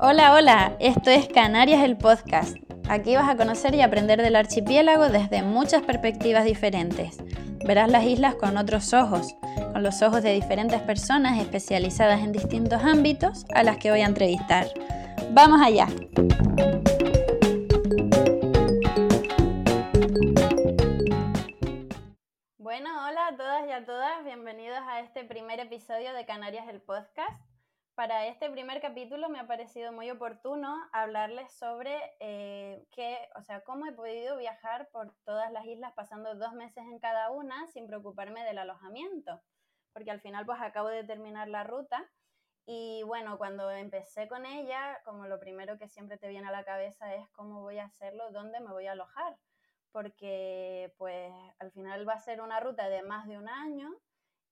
Hola, hola, esto es Canarias el podcast. Aquí vas a conocer y aprender del archipiélago desde muchas perspectivas diferentes. Verás las islas con otros ojos, con los ojos de diferentes personas especializadas en distintos ámbitos a las que voy a entrevistar. ¡Vamos allá! Bueno, hola a todas y a todas, bienvenidos a este primer episodio de Canarias el podcast. Para este primer capítulo me ha parecido muy oportuno hablarles sobre eh, qué, o sea, cómo he podido viajar por todas las islas pasando dos meses en cada una sin preocuparme del alojamiento, porque al final pues acabo de terminar la ruta. Y bueno, cuando empecé con ella, como lo primero que siempre te viene a la cabeza es cómo voy a hacerlo, dónde me voy a alojar, porque pues al final va a ser una ruta de más de un año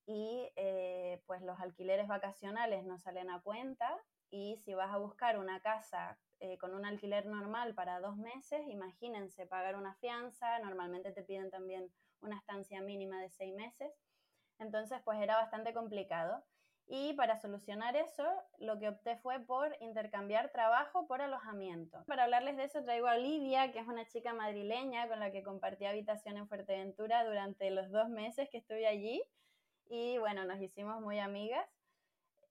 y eh, pues los alquileres vacacionales no salen a cuenta y si vas a buscar una casa eh, con un alquiler normal para dos meses, imagínense pagar una fianza, normalmente te piden también una estancia mínima de seis meses, entonces pues era bastante complicado. Y para solucionar eso, lo que opté fue por intercambiar trabajo por alojamiento. Para hablarles de eso traigo a Olivia, que es una chica madrileña con la que compartí habitación en Fuerteventura durante los dos meses que estuve allí y bueno, nos hicimos muy amigas.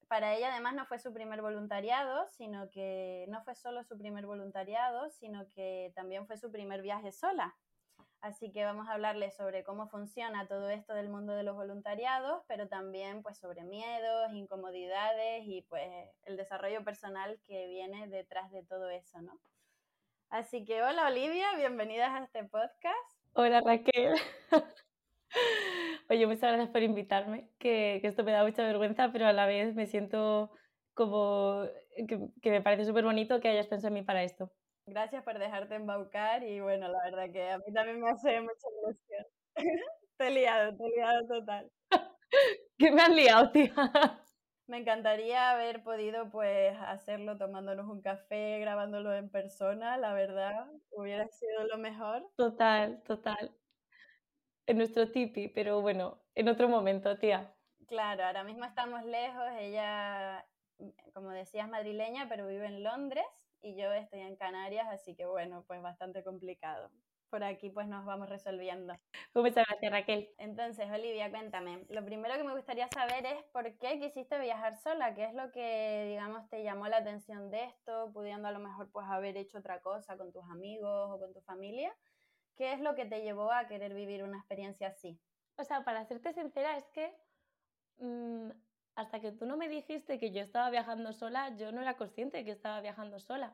Para ella además no fue su primer voluntariado, sino que no fue solo su primer voluntariado, sino que también fue su primer viaje sola. Así que vamos a hablarle sobre cómo funciona todo esto del mundo de los voluntariados, pero también pues sobre miedos, incomodidades y pues el desarrollo personal que viene detrás de todo eso, ¿no? Así que hola Olivia, bienvenidas a este podcast. Hola Raquel. Oye, muchas gracias por invitarme, que, esto me da mucha vergüenza, pero a la vez me siento como que, me parece súper bonito que hayas pensado en mí para esto. Gracias por dejarte embaucar y bueno, la verdad que a mí también me hace mucha ilusión. te he liado, te he liado total. ¿Qué me has liado, tía? Me encantaría haber podido pues hacerlo tomándonos un café, grabándolo en persona, la verdad, hubiera sido lo mejor. Total, total en nuestro tipi, pero bueno, en otro momento, tía. Claro, ahora mismo estamos lejos, ella, como decías, madrileña, pero vive en Londres y yo estoy en Canarias, así que bueno, pues bastante complicado. Por aquí pues nos vamos resolviendo. Muchas gracias Raquel. Entonces, Olivia, cuéntame, lo primero que me gustaría saber es por qué quisiste viajar sola, qué es lo que, digamos, te llamó la atención de esto, pudiendo a lo mejor pues haber hecho otra cosa con tus amigos o con tu familia ¿Qué es lo que te llevó a querer vivir una experiencia así? O sea, para serte sincera, es que mm, hasta que tú no me dijiste que yo estaba viajando sola, yo no era consciente de que estaba viajando sola.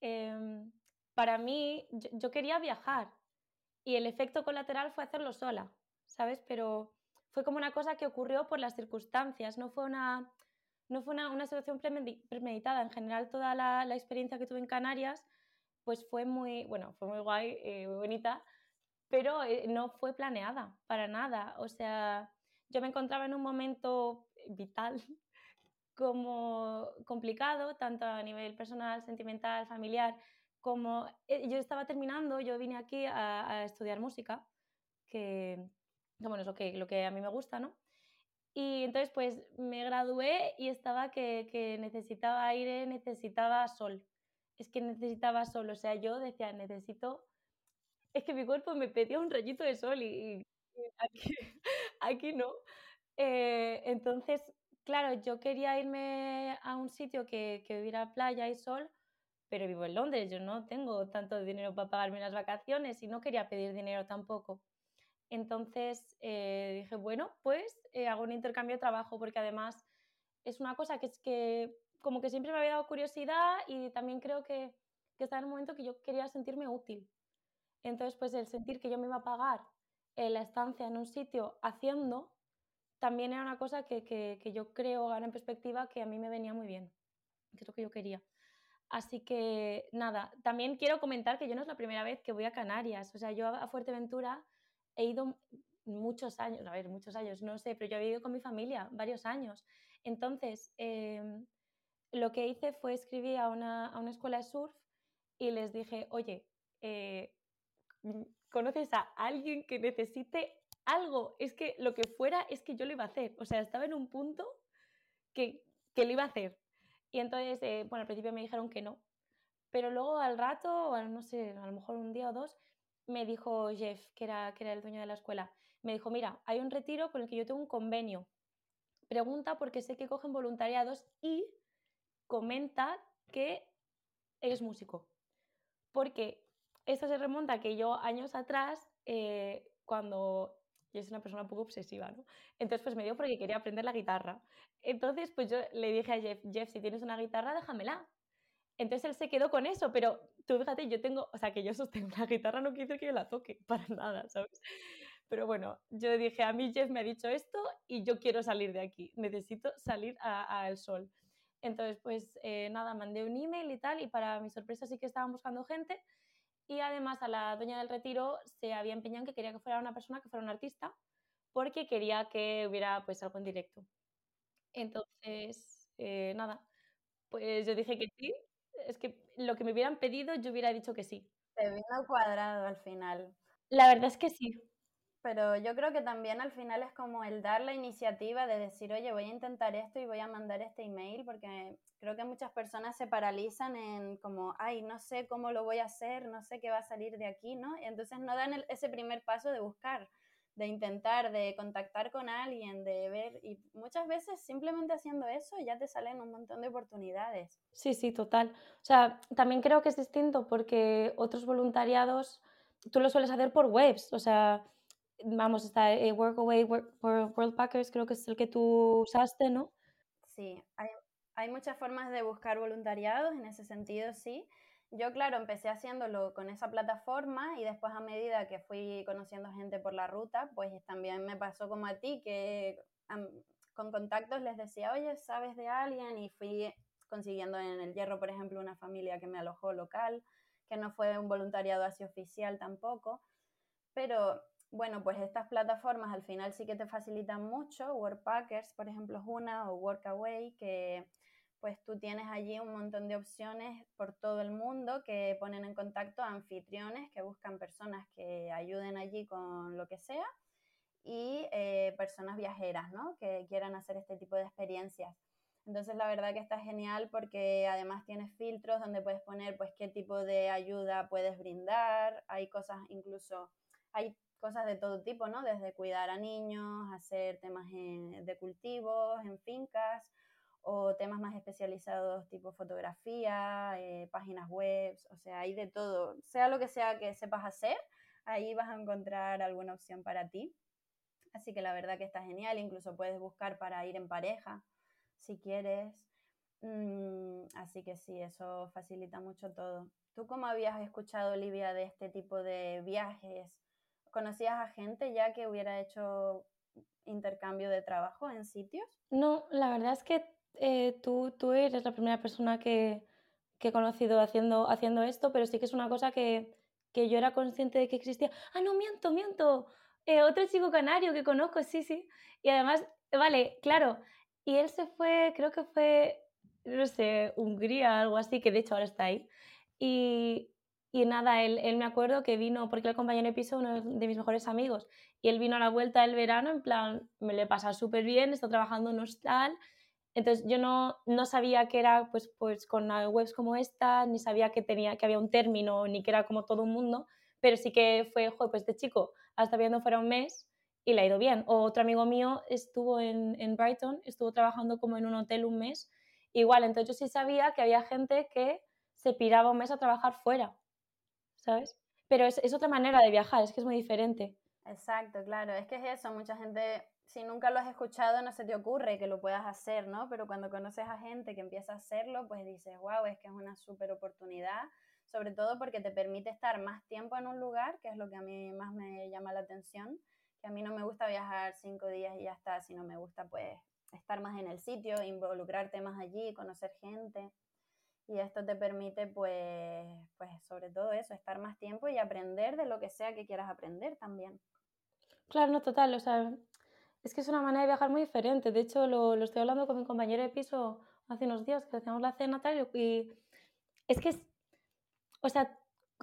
Em, para mí, yo, quería viajar y el efecto colateral fue hacerlo sola, ¿sabes? Pero fue como una cosa que ocurrió por las circunstancias, no fue una, no fue una, situación premeditada. En general, toda la, la experiencia que tuve en Canarias pues fue muy, bueno, fue muy guay, eh, muy bonita, pero eh, no fue planeada para nada. O sea, yo me encontraba en un momento vital como complicado, tanto a nivel personal, sentimental, familiar, como eh, yo estaba terminando, yo vine aquí a, estudiar música, que, bueno, es lo que, lo que a mí me gusta, ¿no? Y entonces pues me gradué y estaba que, que necesitaba aire, necesitaba sol es que necesitaba sol, o sea, yo decía, necesito, es que mi cuerpo me pedía un rayito de sol y, aquí, no. Eh, entonces, claro, yo quería irme a un sitio que, que hubiera playa y sol, pero vivo en Londres, yo no tengo tanto dinero para pagarme las vacaciones y no quería pedir dinero tampoco. Entonces eh, dije, bueno, pues eh, hago un intercambio de trabajo porque además es una cosa que es que como que siempre me había dado curiosidad y también creo que, que estaba en un momento que yo quería sentirme útil. Entonces, pues el sentir que yo me iba a pagar eh, la estancia en un sitio haciendo, también era una cosa que, que, yo creo ahora en perspectiva que a mí me venía muy bien, que es lo que yo quería. Así que nada, también quiero comentar que yo no es la primera vez que voy a Canarias. O sea, yo a Fuerteventura he ido muchos años, a ver, muchos años, no sé, pero yo he ido con mi familia varios años. Entonces, em, lo que hice fue escribir a una, escuela de surf y les dije, oye, eh, ¿conoces a alguien que necesite algo? Es que lo que fuera es que yo lo iba a hacer. O sea, estaba en un punto que, que lo iba a hacer. Y entonces, eh, bueno, al principio me dijeron que no. Pero luego al rato, no sé, a lo mejor un día o dos, me dijo Jeff, que era, que era el dueño de la escuela, me dijo, mira, hay un retiro con el que yo tengo un convenio. Pregunta porque sé que cogen voluntariados y comenta que eres músico. Porque esto se remonta a que yo años atrás, eh, cuando yo soy una persona un poco obsesiva, ¿no? Entonces, pues me dio porque quería aprender la guitarra. Entonces, pues yo le dije a Jeff, Jeff, si tienes una guitarra, déjamela. Entonces él se quedó con eso, pero tú fíjate, yo tengo, o sea, que yo sostengo la guitarra no quiere decir que yo la toque, para nada, ¿sabes? Pero bueno, yo dije, a mí Jeff me ha dicho esto y yo quiero salir de aquí, necesito salir al sol. Entonces, pues eh, nada, mandé un email y tal, y para mi sorpresa sí que estaban buscando gente. Y además a la dueña del retiro se había empeñado en que quería que fuera una persona que fuera un artista, porque quería que hubiera pues algo en directo. Entonces, eh, nada, pues yo dije que sí, es que lo que me hubieran pedido yo hubiera dicho que sí. Te vino cuadrado al final. La verdad es que sí. Pero yo creo que también al final es como el dar la iniciativa de decir, oye, voy a intentar esto y voy a mandar este email, porque creo que muchas personas se paralizan en como, ay, no sé cómo lo voy a hacer, no sé qué va a salir de aquí, ¿no? Y entonces no dan ese primer paso de buscar de intentar, de contactar con alguien, de ver, y muchas veces simplemente haciendo eso ya te salen un montón de oportunidades. Sí, sí, total. O sea, también creo que es distinto porque otros voluntariados tú lo sueles hacer por webs, o sea, vamos, está eh, Workaway, Work, World Packers, creo que es el que tú usaste, ¿no? Sí, hay, hay muchas formas de buscar voluntariados en ese sentido, sí. Yo, claro, empecé haciéndolo con esa plataforma y después a medida que fui conociendo gente por la ruta, pues también me pasó como a ti, que con contactos les decía, oye, ¿sabes de alguien? Y fui consiguiendo en el Hierro, por ejemplo, una familia que me alojó local, que no fue un voluntariado así oficial tampoco, pero bueno, pues estas plataformas al final sí que te facilitan mucho, Workpackers, por ejemplo, es una, o Workaway, que pues tú tienes allí un montón de opciones por todo el mundo que ponen en contacto a anfitriones que buscan personas que ayuden allí con lo que sea y eh, personas viajeras, ¿no? Que quieran hacer este tipo de experiencias. Entonces la verdad que está genial porque además tienes filtros donde puedes poner pues qué tipo de ayuda puedes brindar, hay cosas incluso, hay cosas de todo tipo, ¿no? Desde cuidar a niños, hacer temas de cultivos en fincas, o temas más especializados tipo fotografía, eh, páginas web, o sea, hay de todo. Sea lo que sea que sepas hacer, ahí vas a encontrar alguna opción para ti. Así que la verdad que está genial, incluso puedes buscar para ir en pareja, si quieres. Mm, así que sí, eso facilita mucho todo. ¿Tú cómo habías escuchado, Olivia, de este tipo de viajes? ¿Conocías a gente ya que hubiera hecho intercambio de trabajo en sitios? No, la verdad es que eh, tú, tú eres la primera persona que, que, he conocido haciendo, haciendo esto, pero sí que es una cosa que, que yo era consciente de que existía. Ah, no, miento, miento. Eh, otro chico canario que conozco, sí, sí. Y además, vale, claro. Y él se fue, creo que fue, no sé, Hungría, algo así, que de hecho ahora está ahí. Y, y nada, él, él, me acuerdo que vino, porque el compañero de piso, uno de mis mejores amigos, y él vino a la vuelta del verano, en plan, me le pasa súper bien, está trabajando en un hostal, entonces yo no, no sabía que era pues, pues con webs como esta, ni sabía que, tenía, que había un término, ni que era como todo un mundo, pero sí que fue, joder, pues este chico hasta viendo fuera un mes y le ha ido bien. Otro amigo mío estuvo en, en Brighton, estuvo trabajando como en un hotel un mes, igual, entonces yo sí sabía que había gente que se piraba un mes a trabajar fuera, ¿sabes? Pero es, es otra manera de viajar, es que es muy diferente. Exacto, claro, es que es eso, mucha gente si nunca lo has escuchado, no se te ocurre que lo puedas hacer, ¿no? Pero cuando conoces a gente que empieza a hacerlo, pues dices, wow, es que es una súper oportunidad, sobre todo porque te permite estar más tiempo en un lugar, que es lo que a mí más me llama la atención, que a mí no me gusta viajar cinco días y ya está, sino me gusta pues estar más en el sitio, involucrarte más allí, conocer gente. Y esto te permite, pues, pues, sobre todo eso, estar más tiempo y aprender de lo que sea que quieras aprender también. Claro, no, total. O sea, es que es una manera de viajar muy diferente. De hecho, lo, lo estoy hablando con mi compañero de piso hace unos días que hacíamos la cena tal y es que es, o sea,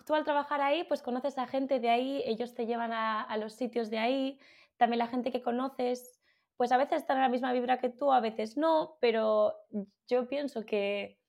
tú al trabajar ahí, pues conoces a gente de ahí, ellos te llevan a, a los sitios de ahí, también la gente que conoces, pues a veces están en la misma vibra que tú, a veces no, pero yo pienso que,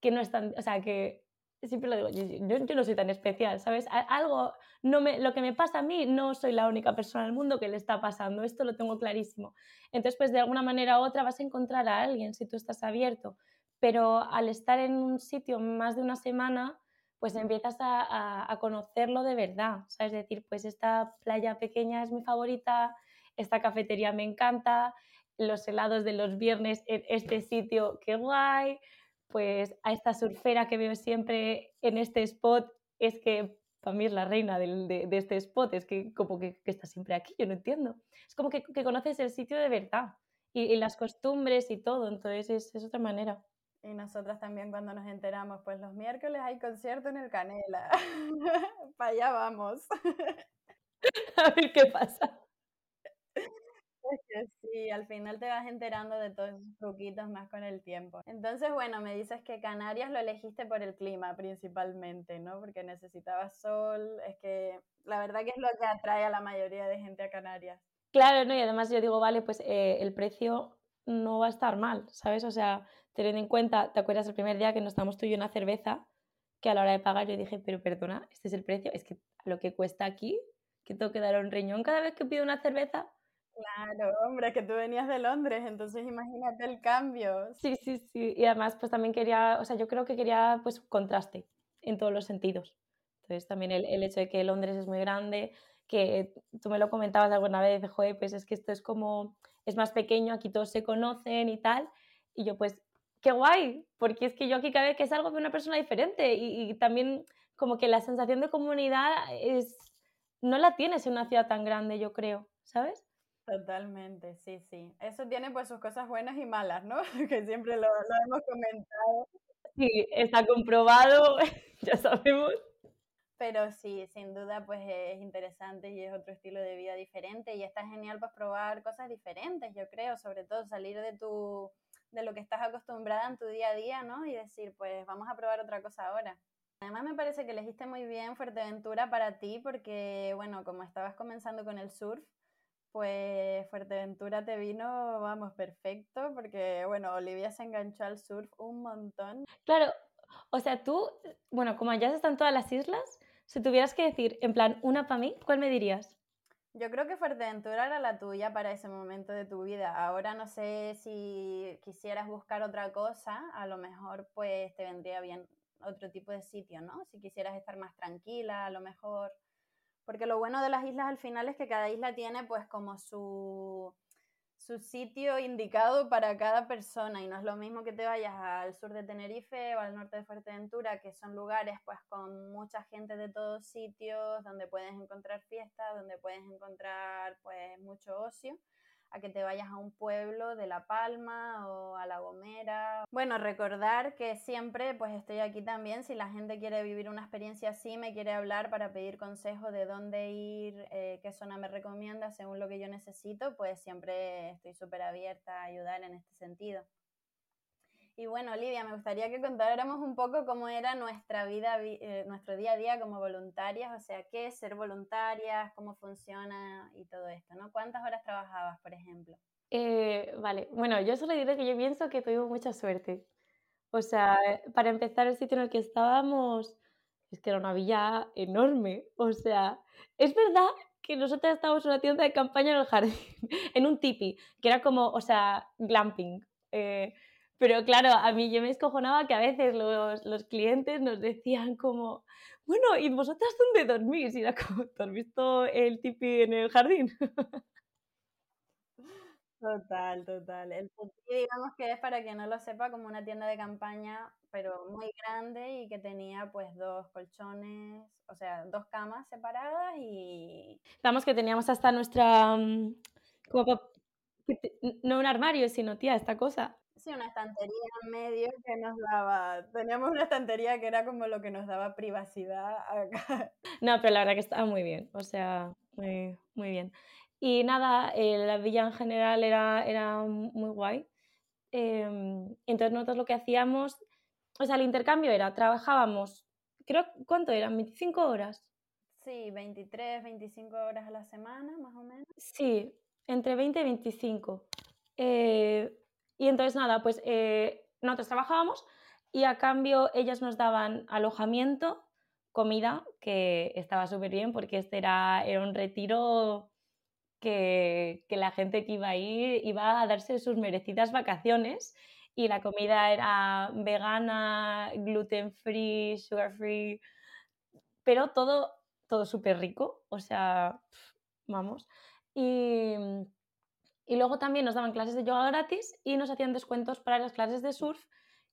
que no están, o sea, que siempre lo digo, yo, yo, no soy tan especial, ¿sabes? Algo, no me, lo que me pasa a mí, no soy la única persona en el mundo que le está pasando, esto lo tengo clarísimo. Entonces, pues de alguna manera u otra vas a encontrar a alguien si tú estás abierto, pero al estar en un sitio más de una semana, pues empiezas a, a, conocerlo de verdad, ¿sabes? Es decir, pues esta playa pequeña es mi favorita, esta cafetería me encanta, los helados de los viernes en este sitio, qué guay, pues a esta surfera que veo siempre en este spot, es que para mí es la reina de, de, este spot, es que como que, que, está siempre aquí, yo no entiendo. Es como que, que conoces el sitio de verdad y, y, las costumbres y todo, entonces es, es otra manera. Y nosotras también cuando nos enteramos, pues los miércoles hay concierto en el Canela. Para allá vamos. A ver qué pasa. Sí, al final te vas enterando de todos esos truquitos más con el tiempo. Entonces, bueno, me dices que Canarias lo elegiste por el clima principalmente, ¿no? Porque necesitabas sol, es que la verdad que es lo que atrae a la mayoría de gente a Canarias. Claro, ¿no? Y además yo digo, vale, pues eh, el precio no va a estar mal, ¿sabes? O sea, teniendo en cuenta, ¿te acuerdas el primer día que nos damos tú y yo una cerveza? Que a la hora de pagar yo dije, pero perdona, este es el precio, es que lo que cuesta aquí, que tengo que dar un riñón cada vez que pido una cerveza, Claro, hombre, que tú venías de Londres, entonces imagínate el cambio. Sí, sí, sí. Y además, pues también quería, o sea, yo creo que quería, pues, contraste en todos los sentidos. Entonces, también el, el hecho de que Londres es muy grande, que tú me lo comentabas alguna vez, joder, pues es que esto es como, es más pequeño, aquí todos se conocen y tal. Y yo, pues, qué guay, porque es que yo aquí cada vez que salgo de una persona diferente y también como que la sensación de comunidad es, no la tienes en una ciudad tan grande, yo creo, ¿sabes? Totalmente, sí, sí. Eso tiene pues sus cosas buenas y malas, ¿no? Que siempre lo, lo hemos comentado. Sí, está comprobado, ya sabemos. Pero sí, sin duda pues es interesante y es otro estilo de vida diferente y está genial pues probar cosas diferentes, yo creo, sobre todo salir de tu de lo que estás acostumbrada en tu día a día, ¿no? Y decir, pues vamos a probar otra cosa ahora. Además me parece que elegiste muy bien Fuerteventura para ti porque, bueno, como estabas comenzando con el surf, pues Fuerteventura te vino, vamos, perfecto, porque bueno, Olivia se enganchó al surf un montón. Claro, o sea, tú, bueno, como ya están todas las islas, si tuvieras que decir, en plan, una para mí, ¿cuál me dirías? Yo creo que Fuerteventura era la tuya para ese momento de tu vida. Ahora no sé si quisieras buscar otra cosa, a lo mejor pues te vendría bien otro tipo de sitio, ¿no? Si quisieras estar más tranquila, a lo mejor porque lo bueno de las islas al final es que cada isla tiene pues como su, su sitio indicado para cada persona y no es lo mismo que te vayas al sur de Tenerife o al norte de Fuerteventura, que son lugares pues con mucha gente de todos sitios, donde puedes encontrar fiestas, donde puedes encontrar pues mucho ocio a que te vayas a un pueblo de La Palma o a La Gomera. Bueno, recordar que siempre pues estoy aquí también si la gente quiere vivir una experiencia así, me quiere hablar para pedir consejo de dónde ir, eh, qué zona me recomienda según lo que yo necesito, pues siempre estoy súper abierta a ayudar en este sentido. Y bueno, Olivia, me gustaría que contáramos un poco cómo era nuestra vida, eh, nuestro día a día como voluntarias, o sea, qué es ser voluntarias, cómo funciona y todo esto, ¿no? ¿Cuántas horas trabajabas, por ejemplo? Eh, vale, bueno, yo solo diré que yo pienso que tuvimos mucha suerte. O sea, para empezar, el sitio en el que estábamos es que era una villa enorme. O sea, es verdad que nosotros estábamos en una tienda de campaña en el jardín, en un tipi, que era como, o sea, glamping. Eh, pero claro, a mí yo me escojonaba que a veces los, los clientes nos decían como, bueno, ¿y vosotras dónde dormís? Y era como, ¿tú has visto el tipi en el jardín? Total, total. El tipi, digamos que es para quien no lo sepa, como una tienda de campaña, pero muy grande y que tenía pues dos colchones, o sea, dos camas separadas y... Digamos que teníamos hasta nuestra... Mm, como, no un armario, sino tía, esta cosa Sí, una estantería en medio que nos daba, teníamos una estantería que era como lo que nos daba privacidad acá. No, pero la verdad que estaba muy bien, o sea, muy, muy bien. Y nada, eh, la villa en general era, era muy guay. Eh, entonces nosotros lo que hacíamos, o sea, el intercambio era, trabajábamos, creo, ¿cuánto eran? ¿25 horas? Sí, 23, 25 horas a la semana, más o menos. Sí, entre 20 y 25. Eh, y entonces nada, pues eh, nosotros trabajábamos y a cambio ellas nos daban alojamiento, comida, que estaba súper bien porque este era, era un retiro que, que, la gente que iba a ir iba a darse sus merecidas vacaciones y la comida era vegana, gluten free, sugar free, pero todo, todo súper rico, o sea, vamos. Y, y luego también nos daban clases de yoga gratis y nos hacían descuentos para las clases de surf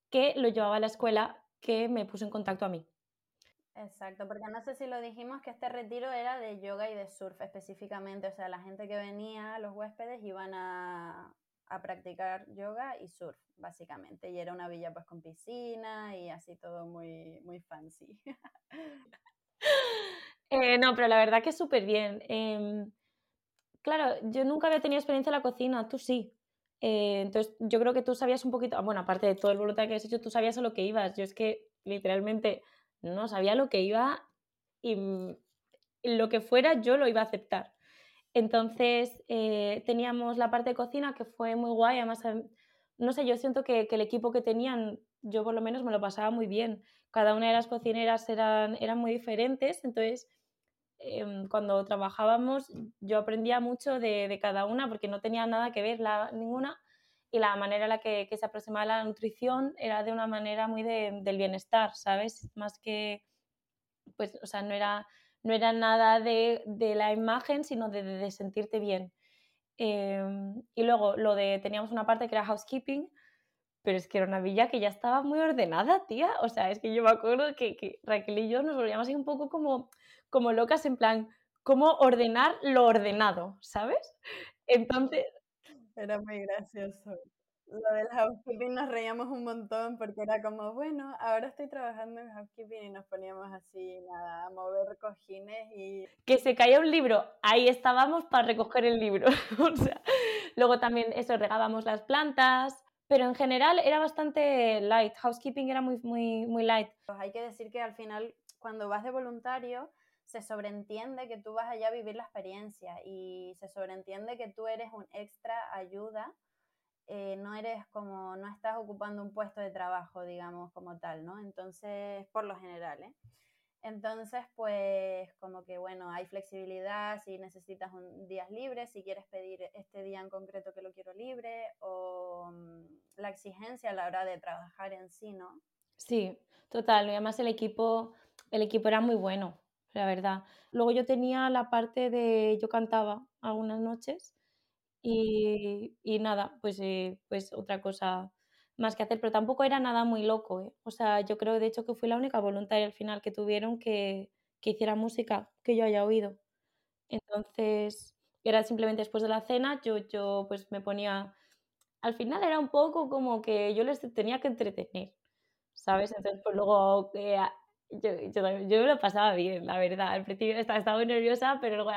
que lo llevaba a la escuela que me puso en contacto a mí. Exacto, porque no sé si lo dijimos que este retiro era de yoga y de surf específicamente, o sea, la gente que venía, los huéspedes, iban a, a practicar yoga y surf, básicamente, y era una villa pues con piscina y así todo muy, muy fancy. eh, no, pero la verdad que súper bien. Eh, claro, yo nunca había tenido experiencia en la cocina, tú sí. Eh, entonces, yo creo que tú sabías un poquito, bueno, aparte de todo el voluntad que has hecho, tú sabías a lo que ibas. Yo es que literalmente no sabía lo que iba y lo que fuera yo lo iba a aceptar. Entonces, eh, teníamos la parte de cocina que fue muy guay, además, em, no sé, yo siento que, que, el equipo que tenían, yo por lo menos me lo pasaba muy bien. Cada una de las cocineras eran, eran muy diferentes, entonces eh, cuando trabajábamos yo aprendía mucho de, de, cada una porque no tenía nada que ver la, ninguna y la manera en la que, que, se aproximaba la nutrición era de una manera muy de, del bienestar, ¿sabes? Más que, pues, o sea, no era, no era nada de, de la imagen, sino de, de sentirte bien. Eh, y luego lo de, teníamos una parte que era housekeeping, pero es que era una villa que ya estaba muy ordenada, tía. O sea, es que yo me acuerdo que, que Raquel y yo nos volvíamos así un poco como como locas en plan, cómo ordenar lo ordenado, ¿sabes? Entonces... Era muy gracioso. Lo del housekeeping nos reíamos un montón porque era como, bueno, ahora estoy trabajando en housekeeping y nos poníamos así, nada, a mover cojines y... Que se caía un libro, ahí estábamos para recoger el libro. o sea, luego también eso, regábamos las plantas, pero en general era bastante light, housekeeping era muy, muy, muy light. Pues hay que decir que al final, cuando vas de voluntario, se sobreentiende que tú vas allá a vivir la experiencia y se sobreentiende que tú eres un extra ayuda, eh, no eres como, no estás ocupando un puesto de trabajo, digamos, como tal, ¿no? Entonces, por lo general, ¿eh? Entonces, pues como que, bueno, hay flexibilidad si necesitas un días libres, si quieres pedir este día en concreto que lo quiero libre, o um, la exigencia a la hora de trabajar en sí, ¿no? Sí, total. Y además el equipo, el equipo era muy bueno la verdad. Luego yo tenía la parte de, yo cantaba algunas noches y, y nada, pues, eh, pues otra cosa más que hacer, pero tampoco era nada muy loco, ¿eh? O sea, yo creo de hecho que fui la única voluntaria al final que tuvieron que, que hiciera música que yo haya oído. Entonces, era simplemente después de la cena, yo, yo pues me ponía, al final era un poco como que yo les tenía que entretener, ¿sabes? Entonces, pues luego eh, yo, yo, yo, me lo pasaba bien, la verdad. Al principio estaba, estaba muy nerviosa, pero luego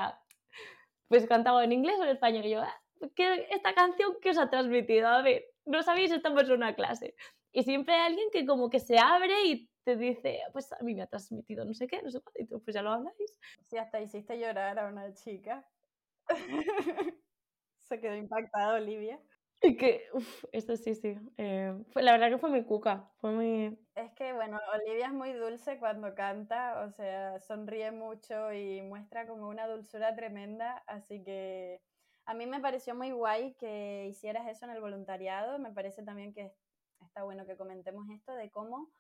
pues cantaba en inglés o en español. Y yo, ah, ¿qué, ¿esta canción qué os ha transmitido? A ver, no sabéis, estamos en una clase. Y siempre hay alguien que como que se abre y te dice, pues a mí me ha transmitido no sé qué, no sé cuánto, y tú pues ya lo habláis. Sí, hasta hiciste llorar a una chica. se quedó impactada Olivia. Y que, uff, esto sí, sí. Eh, fue, la verdad que fue muy cuca, fue. Es que, bueno, Olivia es muy dulce cuando canta, o sea, sonríe mucho y muestra como una dulzura tremenda, así que a mí me pareció muy guay que hicieras eso en el voluntariado, me parece también que está bueno que comentemos esto de cómo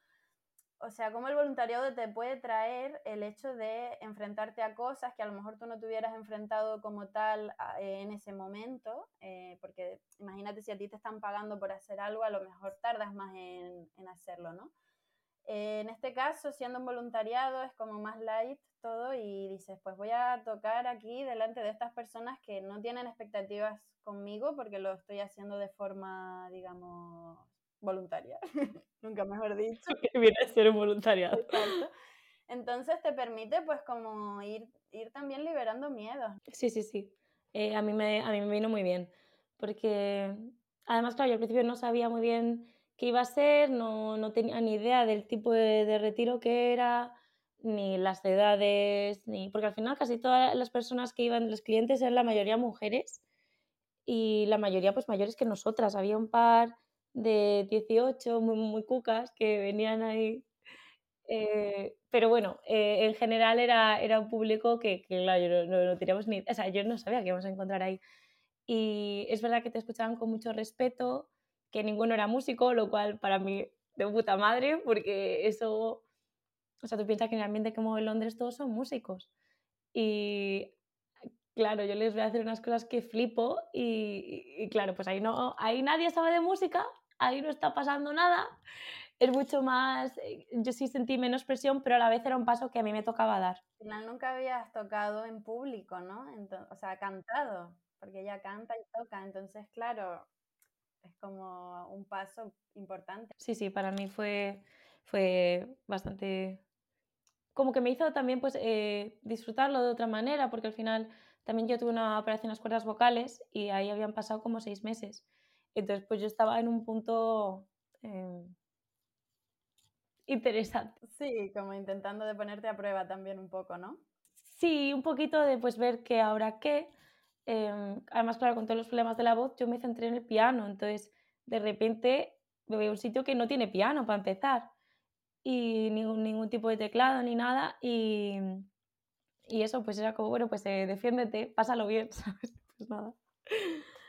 o sea, cómo el voluntariado te puede traer el hecho de enfrentarte a cosas que a lo mejor tú no te hubieras enfrentado como tal eh, en ese momento, eh, porque imagínate si a ti te están pagando por hacer algo, a lo mejor tardas más en, en hacerlo, ¿no? Eh, en este caso, siendo un voluntariado, es como más light todo y dices, pues voy a tocar aquí delante de estas personas que no tienen expectativas conmigo porque lo estoy haciendo de forma, digamos, voluntaria, nunca mejor dicho. Que viene a ser un voluntariado. Exacto. Entonces te permite pues como ir, ir también liberando miedos. Sí, sí, sí. Eh, a, mí me, a mí me vino muy bien, porque además, claro, yo al principio no sabía muy bien qué iba a ser, no, no tenía ni idea del tipo de, de, retiro que era, ni las edades, ni porque al final casi todas las personas que iban, los clientes eran la mayoría mujeres, y la mayoría pues mayores que nosotras. Había un par de 18 muy, muy cucas que venían ahí. Eh, pero bueno, eh, en general era, era un público que, que claro, no, no, teníamos ni... O sea, yo no sabía que íbamos a encontrar ahí. Y es verdad que te escuchaban con mucho respeto, que ninguno era músico, lo cual para mí de puta madre, porque eso... O sea, tú piensas que en el ambiente como en Londres todos son músicos. Y claro, yo les voy a hacer unas cosas que flipo y, y, claro, pues ahí, no, ahí nadie sabe de música, ahí no está pasando nada. Es mucho más, eh, yo sí sentí menos presión, pero a la vez era un paso que a mí me tocaba dar. Al final nunca habías tocado en público, ¿no? Entonces, o sea, cantado, porque ella canta y toca, entonces, claro, es como un paso importante. Sí, sí, para mí fue, fue bastante... Como que me hizo también pues eh, disfrutarlo de otra manera, porque al final también yo tuve una operación en las cuerdas vocales y ahí habían pasado como seis meses. Entonces, pues yo estaba en un punto eh, interesante. Sí, como intentando de ponerte a prueba también un poco, ¿no? Sí, un poquito de pues ver qué ahora qué. Eh, además, claro, con todos los problemas de la voz, yo me centré en el piano. Entonces, de repente, me voy a un sitio que no tiene piano para empezar. Y ningún, ningún tipo de teclado ni nada. Y, y eso, pues era como, bueno, pues eh, defiéndete, pásalo bien, ¿sabes? Pues nada.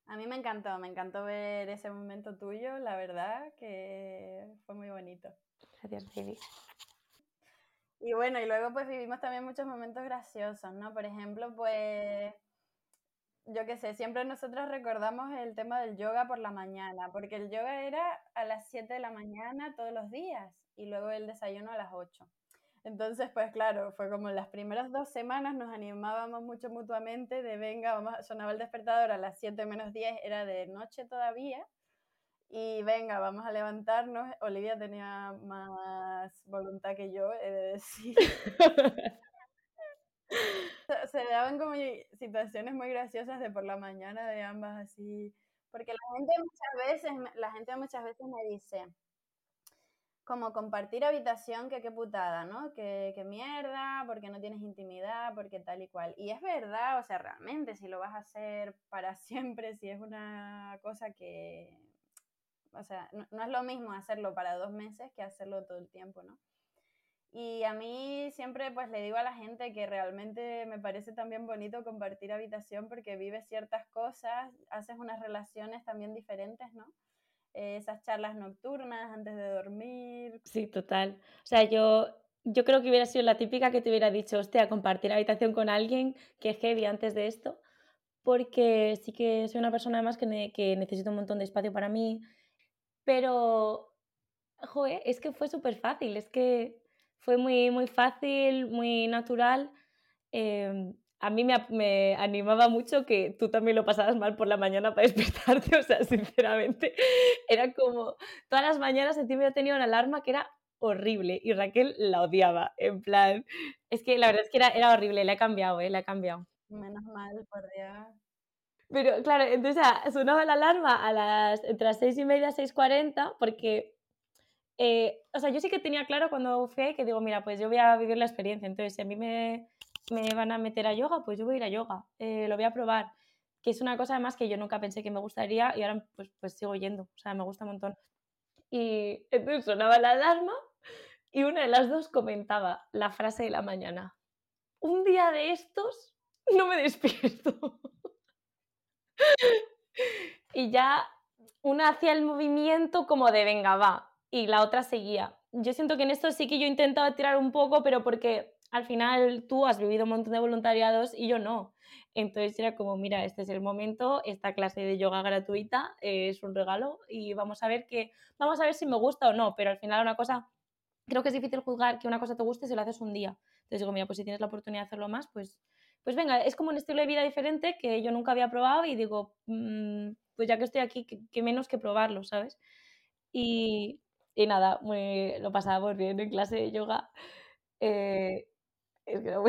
A mí me encantó, me encantó ver ese momento tuyo, la verdad, que fue muy bonito. Gracias, Vivi. Y bueno, y luego pues vivimos también muchos momentos graciosos, ¿no? Por ejemplo, pues, yo qué sé, siempre nosotros recordamos el tema del yoga por la mañana, porque el yoga era a las 7 de la mañana todos los días y luego el desayuno a las 8. Entonces, pues claro, fue como las primeras dos semanas nos animábamos mucho mutuamente de venga, vamos, sonaba el despertador a las 7 menos 10, era de noche todavía, y venga, vamos a levantarnos. Olivia tenía más voluntad que yo, he de decir. Se daban como situaciones muy graciosas de por la mañana de ambas así, porque la gente muchas veces, la gente muchas veces me dice, como compartir habitación, que qué putada, ¿no? Que, mierda, porque no tienes intimidad, porque tal y cual. Y es verdad, o sea, realmente, si lo vas a hacer para siempre, si es una cosa que, o sea, no, no es lo mismo hacerlo para dos meses que hacerlo todo el tiempo, ¿no? Y a mí siempre pues le digo a la gente que realmente me parece también bonito compartir habitación porque vives ciertas cosas, haces unas relaciones también diferentes, ¿no? Esas charlas nocturnas antes de dormir. Sí, total. O sea, yo, yo creo que hubiera sido la típica que te hubiera dicho, hostia, compartir habitación con alguien que es heavy antes de esto, porque sí que soy una persona además que, ne que necesito un montón de espacio para mí, pero, joder, es que fue súper fácil, es que fue muy, muy fácil, muy natural. Eh, a mí me, me, animaba mucho que tú también lo pasabas mal por la mañana para despertarte, o sea, sinceramente, era como, todas las mañanas en ti me tenía una alarma que era horrible y Raquel la odiaba, en plan, es que la verdad es que era, era horrible, la he cambiado, ¿eh? la he cambiado. Menos mal, por Dios. Pero claro, entonces sonaba la alarma a las, entre las seis y media, 6.40, porque, eh, o sea, yo sí que tenía claro cuando fui que digo, mira, pues yo voy a vivir la experiencia, entonces si a mí me me van a meter a yoga, pues yo voy a ir a yoga, eh, lo voy a probar, que es una cosa además que yo nunca pensé que me gustaría y ahora pues, pues sigo yendo, o sea, me gusta un montón. Y entonces sonaba la alarma y una de las dos comentaba la frase de la mañana, un día de estos no me despierto. y ya una hacía el movimiento como de venga, va, y la otra seguía. Yo siento que en esto sí que yo intentaba tirar un poco, pero porque al final tú has vivido un montón de voluntariados y yo no. Entonces era como, mira, este es el momento, esta clase de yoga gratuita es un regalo y vamos a ver que, vamos a ver si me gusta o no, pero al final una cosa, creo que es difícil juzgar que una cosa te guste si lo haces un día. Entonces digo, mira, pues si tienes la oportunidad de hacerlo más, pues, pues venga, es como un estilo de vida diferente que yo nunca había probado y digo, mmm, pues ya que estoy aquí, que, menos que probarlo, ¿sabes? Y, y nada, muy, lo pasábamos bien en clase de yoga. Eh, es que no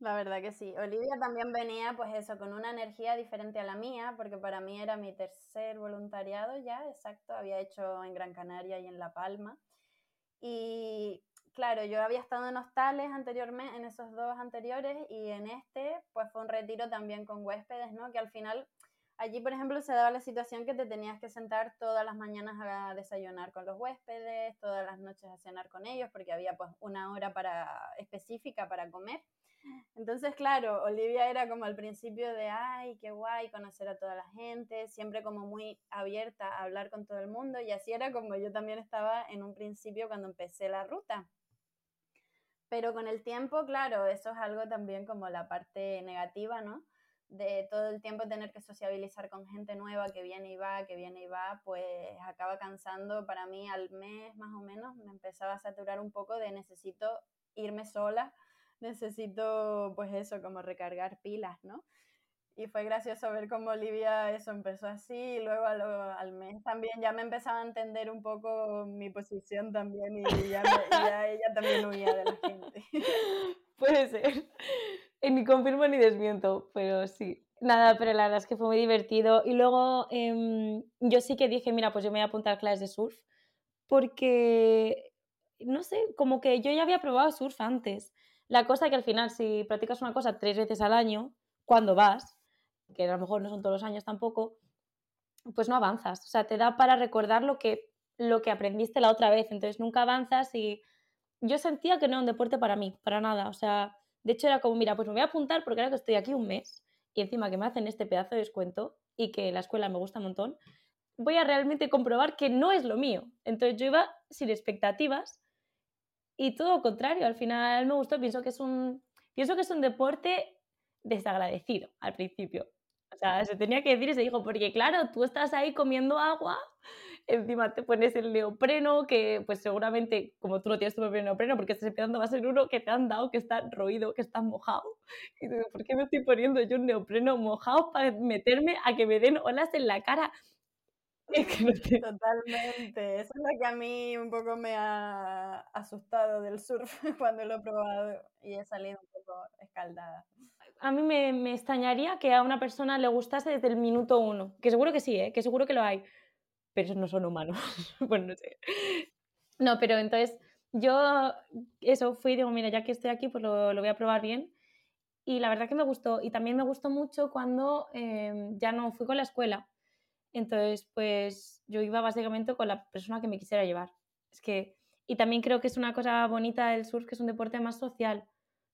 La verdad que sí. Olivia también venía, pues eso, con una energía diferente a la mía, porque para mí era mi tercer voluntariado ya, exacto, había hecho en Gran Canaria y en La Palma. Y claro, yo había estado en hostales anteriormente, en esos dos anteriores, y en este, pues fue un retiro también con huéspedes, ¿no? Que al final, allí, por ejemplo, se daba la situación que te tenías que sentar todas las mañanas a desayunar con los huéspedes, todas las noches a cenar con ellos, porque había pues una hora para, específica para comer. Entonces, claro, Olivia era como al principio de, ay, qué guay conocer a toda la gente, siempre como muy abierta a hablar con todo el mundo y así era como yo también estaba en un principio cuando empecé la ruta. Pero con el tiempo, claro, eso es algo también como la parte negativa, ¿no? De todo el tiempo tener que sociabilizar con gente nueva que viene y va, que viene y va, pues acaba cansando para mí al mes más o menos, me empezaba a saturar un poco de necesito irme sola necesito pues eso, como recargar pilas, ¿no? Y fue gracioso ver cómo Olivia eso empezó así y luego al, mes también ya me empezaba a entender un poco mi posición también y ya, ella también huía de la gente. Puede ser. Ni confirmo ni desmiento, pero sí. Nada, pero la verdad es que fue muy divertido. Y luego em, yo sí que dije, mira, pues yo me voy a apuntar a clases de surf porque, no sé, como que yo ya había probado surf antes. La cosa que al final, si practicas una cosa tres veces al año, cuando vas, que a lo mejor no son todos los años tampoco, pues no avanzas. O sea, te da para recordar lo que, lo que aprendiste la otra vez. Entonces nunca avanzas y yo sentía que no era un deporte para mí, para nada. O sea, de hecho era como, mira, pues me voy a apuntar porque ahora que estoy aquí un mes y encima que me hacen este pedazo de descuento y que la escuela me gusta un montón, voy a realmente comprobar que no es lo mío. Entonces yo iba sin expectativas y todo contrario, al final me gustó, pienso que es un, pienso que es un deporte desagradecido al principio. Sea, se tenía que decir y se dijo, porque claro, tú estás ahí comiendo agua, encima te pones el neopreno, que pues seguramente, como tú no tienes tu propio neopreno, porque estás empezando, va a ser uno que te han dado, que está roído, que está mojado. Y digo, ¿por qué me estoy poniendo yo un neopreno mojado para meterme a que me den olas en la cara? Totalmente. Eso es lo que a mí un poco me ha asustado del surf cuando lo he probado y he salido un poco escaldada. A mí me, me extrañaría que a una persona le gustase desde el minuto uno, que seguro que sí, ¿eh? que seguro que lo hay, pero no son humanos. bueno, no sé. No, pero entonces yo eso fui digo, mira, ya que estoy aquí, pues lo, lo voy a probar bien. Y la verdad que me gustó. Y también me gustó mucho cuando em, ya no fui con la escuela entonces, pues yo iba básicamente con la persona que me quisiera llevar. Es que, y también creo que es una cosa bonita del surf, que es un deporte más social.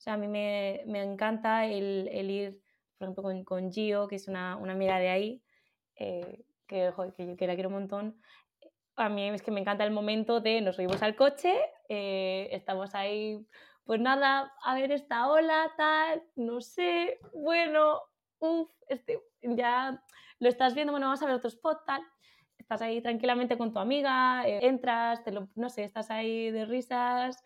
Sea, a mí me, me encanta el, el, ir, por ejemplo, con, con Gio, que es una, una amiga de ahí, eh, que, que yo que la quiero un montón. A mí es que me encanta el momento de nos subimos al coche, eh, estamos ahí, pues nada, a ver esta ola, tal, no sé, bueno, uff, este, ya lo estás viendo, bueno, vamos a ver otro spot, tal. Estás ahí tranquilamente con tu amiga, eh, entras, te lo, no sé, estás ahí de risas,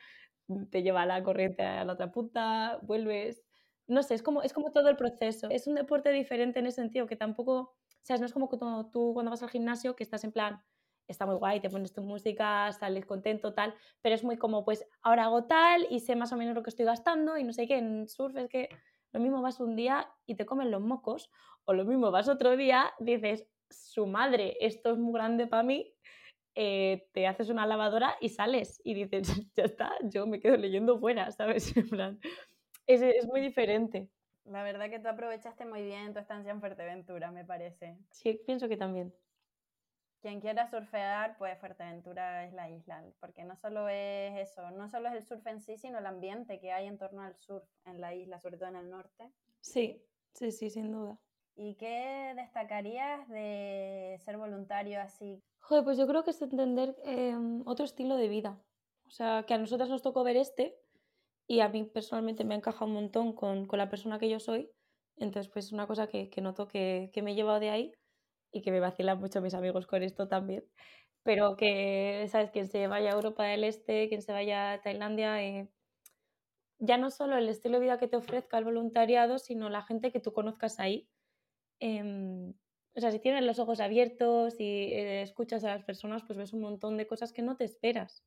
te lleva la corriente a la otra punta, vuelves. No sé, es como, es como todo el proceso. Es un deporte diferente en ese sentido, que tampoco, sea, no es como tú, tú cuando vas al gimnasio que estás en plan, está muy guay, te pones tu música, sales contento, tal, pero es muy como, pues ahora hago tal y sé más o menos lo que estoy gastando y no sé qué, en surf es que lo mismo vas un día y te comen los mocos, o lo mismo vas otro día, dices, su madre, esto es muy grande para mí, eh, te haces una lavadora y sales y dices, ya está, yo me quedo leyendo fuera, ¿sabes? En plan, es, es muy diferente. La verdad que tú aprovechaste muy bien tu estancia en Fuerteventura, me parece. Sí, pienso que también quien quiera surfear, pues Fuerteventura es la isla, porque no solo es eso, no solo es el surf en sí, sino el ambiente que hay en torno al surf en la isla, sobre todo en el norte. Sí, sí, sí, sin duda. ¿Y qué destacarías de ser voluntario así? Joder, pues yo creo que es entender em, otro estilo de vida. O sea, que a nosotras nos tocó ver este y a mí personalmente me ha encajado un montón con, con la persona que yo soy. Entonces, pues es una cosa que, noto que, que me he llevado de ahí y que me vacilan mucho mis amigos con esto también. Pero que, ¿sabes? Quien se vaya a Europa del Este, quien se vaya a Tailandia, eh, ya no solo el estilo de vida que te ofrezca el voluntariado, sino la gente que tú conozcas ahí. Em, o sea, si tienes los ojos abiertos y eh, escuchas a las personas, pues ves un montón de cosas que no te esperas,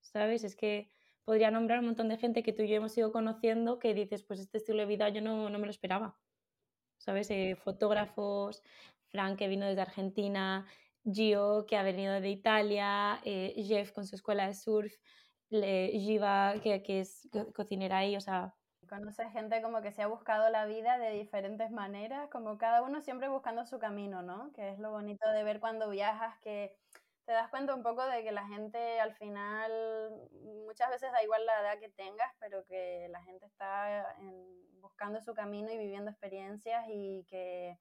¿sabes? Es que podría nombrar un montón de gente que tú y yo hemos ido conociendo que dices, pues este estilo de vida yo no, no me lo esperaba, ¿sabes? Eh, fotógrafos, Frank, que vino desde Argentina, Gio, que ha venido de Italia, eh, Jeff con su escuela de surf, Jiva, que, que es cocinera ahí, o sea, Conoces gente como que se ha buscado la vida de diferentes maneras, como cada uno siempre buscando su camino, ¿no? Que es lo bonito de ver cuando viajas, que te das cuenta un poco de que la gente al final, muchas veces da igual la edad que tengas, pero que la gente está buscando su camino y viviendo experiencias y que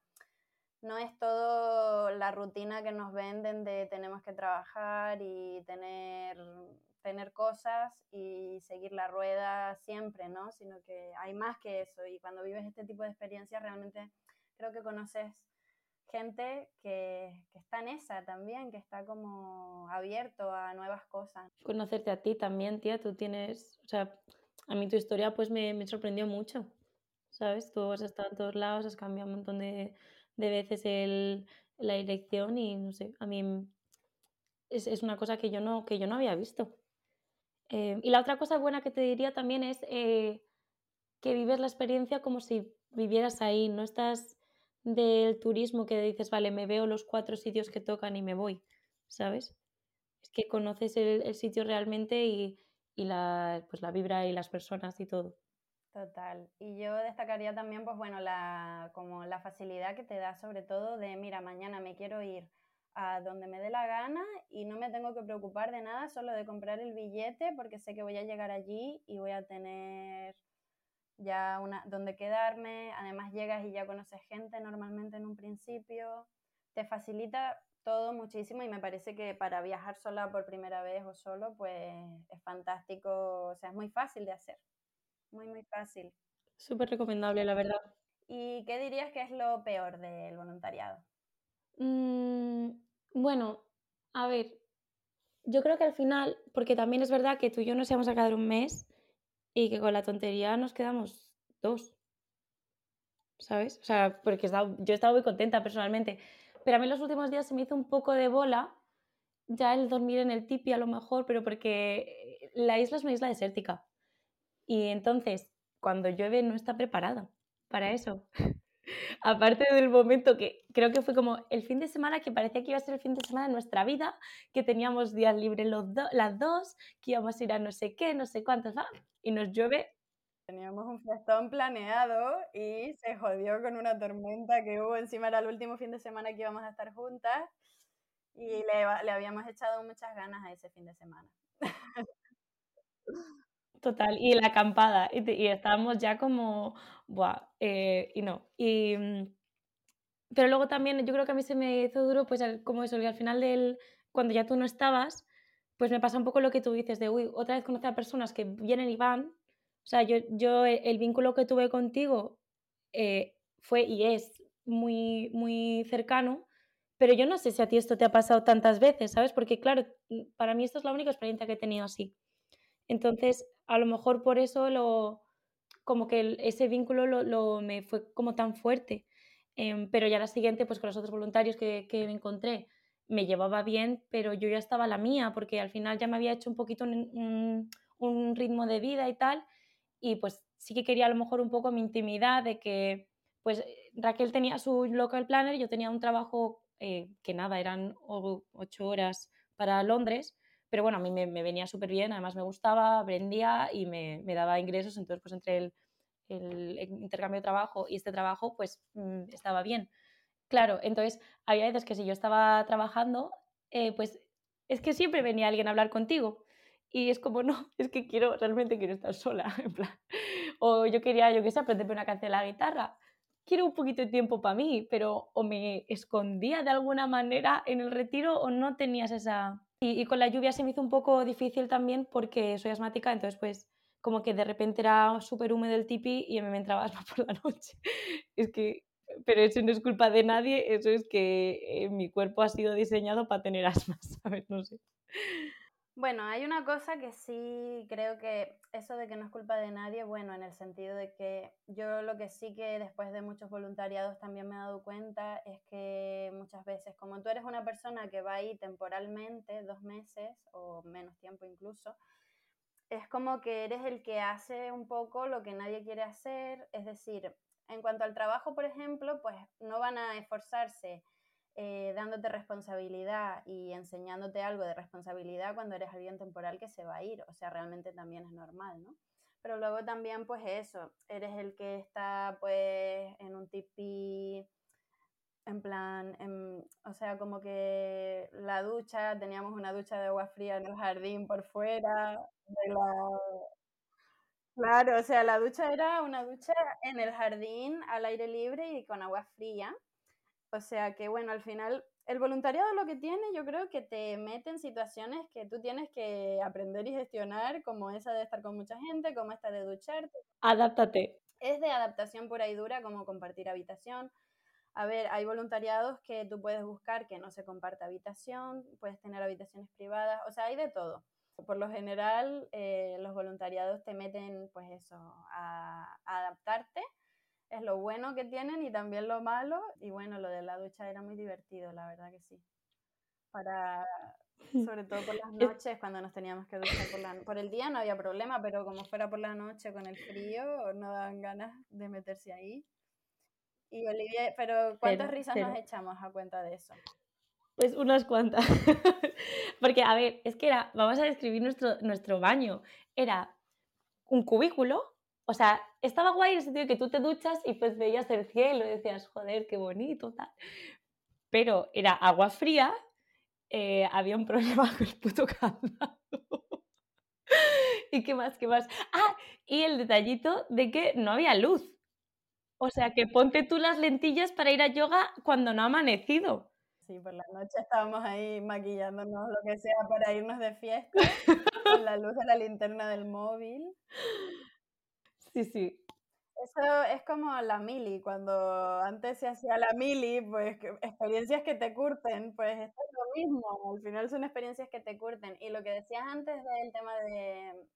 no es todo la rutina que nos venden de tenemos que trabajar y tener tener cosas y seguir la rueda siempre, ¿no? Sino que hay más que eso y cuando vives este tipo de experiencias realmente creo que conoces gente que, está en esa también, que está como abierto a nuevas cosas. Conocerte a ti también, tía, tú tienes, o sea, a mí tu historia pues me, sorprendió mucho, ¿sabes? Tú has estado en todos lados, has cambiado un montón de, veces la dirección y no sé, a mí es, es, una cosa que yo no, que yo no había visto. Eh, y la otra cosa buena que te diría también es eh, que vives la experiencia como si vivieras ahí, no estás del turismo que dices, vale, me veo los cuatro sitios que tocan y me voy, ¿sabes? Es que conoces el, sitio realmente y, la, pues la vibra y las personas y todo. Total. Y yo destacaría también, pues bueno, la, como la facilidad que te da sobre todo de, mira, mañana me quiero ir a donde me dé la gana y no me tengo que preocupar de nada, solo de comprar el billete porque sé que voy a llegar allí y voy a tener ya una donde quedarme, además llegas y ya conoces gente normalmente en un principio, te facilita todo muchísimo y me parece que para viajar sola por primera vez o solo pues es fantástico, o sea, es muy fácil de hacer, muy muy fácil. Súper recomendable, la verdad. ¿Y qué dirías que es lo peor del voluntariado? Mm, bueno, a ver, yo creo que al final, porque también es verdad que tú y yo nos íbamos a quedar un mes y que con la tontería nos quedamos dos. ¿Sabes? O sea, porque yo estaba muy contenta personalmente. Pero a mí los últimos días se me hizo un poco de bola ya el dormir en el tipi a lo mejor, pero porque la isla es una isla desértica. Y entonces, cuando llueve no está preparada para eso. Aparte del momento que creo que fue como el fin de semana que parecía que iba a ser el fin de semana de nuestra vida, que teníamos días libres los las dos, que íbamos a ir a no sé qué, no sé cuántos, y nos llueve. Teníamos un fiestón planeado y se jodió con una tormenta que hubo. Encima era el último fin de semana que íbamos a estar juntas y le habíamos echado muchas ganas a ese fin de semana. Total, y la acampada, y, estábamos ya como, buah, eh, y no. Y, mm, pero luego también yo creo que a mí se me hizo duro, pues como eso, al final del, cuando ya tú no estabas, pues me pasa un poco lo que tú dices de, uy, otra vez conocer a personas que vienen y van. O sea, yo, yo eh, el vínculo que tuve contigo eh, fue y es muy, muy cercano, pero yo no sé si a ti esto te ha pasado tantas veces, ¿sabes? Porque claro, para mí esto es la única experiencia que he tenido así. Entonces, a lo mejor por eso lo, como que ese vínculo lo, me fue como tan fuerte. Em, pero ya la siguiente, pues con los otros voluntarios que, me encontré, me llevaba bien, pero yo ya estaba la mía, porque al final ya me había hecho un poquito un, ritmo de vida y tal, y pues sí que quería a lo mejor un poco mi intimidad de que, pues Raquel tenía su local planner, yo tenía un trabajo eh, que nada, eran ocho horas para Londres, pero bueno, a mí me, venía súper bien, además me gustaba, aprendía y me, daba ingresos, entonces pues entre el, intercambio de trabajo y este trabajo pues mm, estaba bien. Claro, entonces había veces que si yo estaba trabajando, eh, pues es que siempre venía alguien a hablar contigo. Y es como, no, es que quiero, realmente quiero estar sola, en plan. O yo quería, yo qué sé, aprenderme una canción de la guitarra. Quiero un poquito de tiempo para mí, pero o me escondía de alguna manera en el retiro o no tenías esa, y, con la lluvia se me hizo un poco difícil también porque soy asmática, entonces pues como que de repente era súper húmedo el tipi y me entraba asma por la noche. Es que, pero eso no es culpa de nadie, eso es que eh, mi cuerpo ha sido diseñado para tener asma, ¿sabes? No sé. Bueno, hay una cosa que sí creo que eso de que no es culpa de nadie, bueno, en el sentido de que yo lo que sí que después de muchos voluntariados también me he dado cuenta es que muchas veces, como tú eres una persona que va ahí temporalmente, dos meses o menos tiempo incluso, es como que eres el que hace un poco lo que nadie quiere hacer, es decir, en cuanto al trabajo, por ejemplo, pues no van a esforzarse eh, dándote responsabilidad y enseñándote algo de responsabilidad cuando eres alguien temporal que se va a ir. O sea, realmente también es normal, ¿no? Pero luego también, pues eso, eres el que está pues en un tipi en plan, o sea, como que la ducha, teníamos una ducha de agua fría en el jardín por fuera. Claro, o sea, la ducha era una ducha en el jardín, al aire libre y con agua fría. O sea que, bueno, al final, el voluntariado lo que tiene, yo creo que te mete en situaciones que tú tienes que aprender y gestionar, como esa de estar con mucha gente, como esta de ducharte. Adáptate. Es de adaptación pura y dura, como compartir habitación a ver, hay voluntariados que tú puedes buscar que no se comparta habitación, puedes tener habitaciones privadas, o sea, hay de todo. Por lo general, eh, los voluntariados te meten, pues eso, a, adaptarte. Es lo bueno que tienen y también lo malo. Y bueno, lo de la ducha era muy divertido, la verdad que sí. Para, sobre todo por las noches, cuando nos teníamos que duchar por, la, por el día no había problema, pero como fuera por la noche con el frío, no daban ganas de meterse ahí. Y Olivia, pero ¿cuántas risas nos echamos a cuenta de eso? Pues unas cuantas. Porque, a ver, es que era, vamos a describir nuestro, nuestro baño. Era un cubículo, o sea, estaba guay en el sentido de que tú te duchas y pues veías el cielo y decías, joder, qué bonito, tal. Pero era agua fría, eh, había un problema con el puto candado. ¿Y qué más? ¿Qué más? Ah, y el detallito de que no había luz. O sea, que ponte tú las lentillas para ir a yoga cuando no ha amanecido. Sí, por la noche estábamos ahí maquillándonos, lo que sea, para irnos de fiesta, con la luz de la linterna del móvil. Sí, sí. Eso es como la mili, cuando antes se hacía la mili, pues experiencias que te curten, pues esto es lo mismo, al final son experiencias que te curten. Y lo que decías antes del tema de,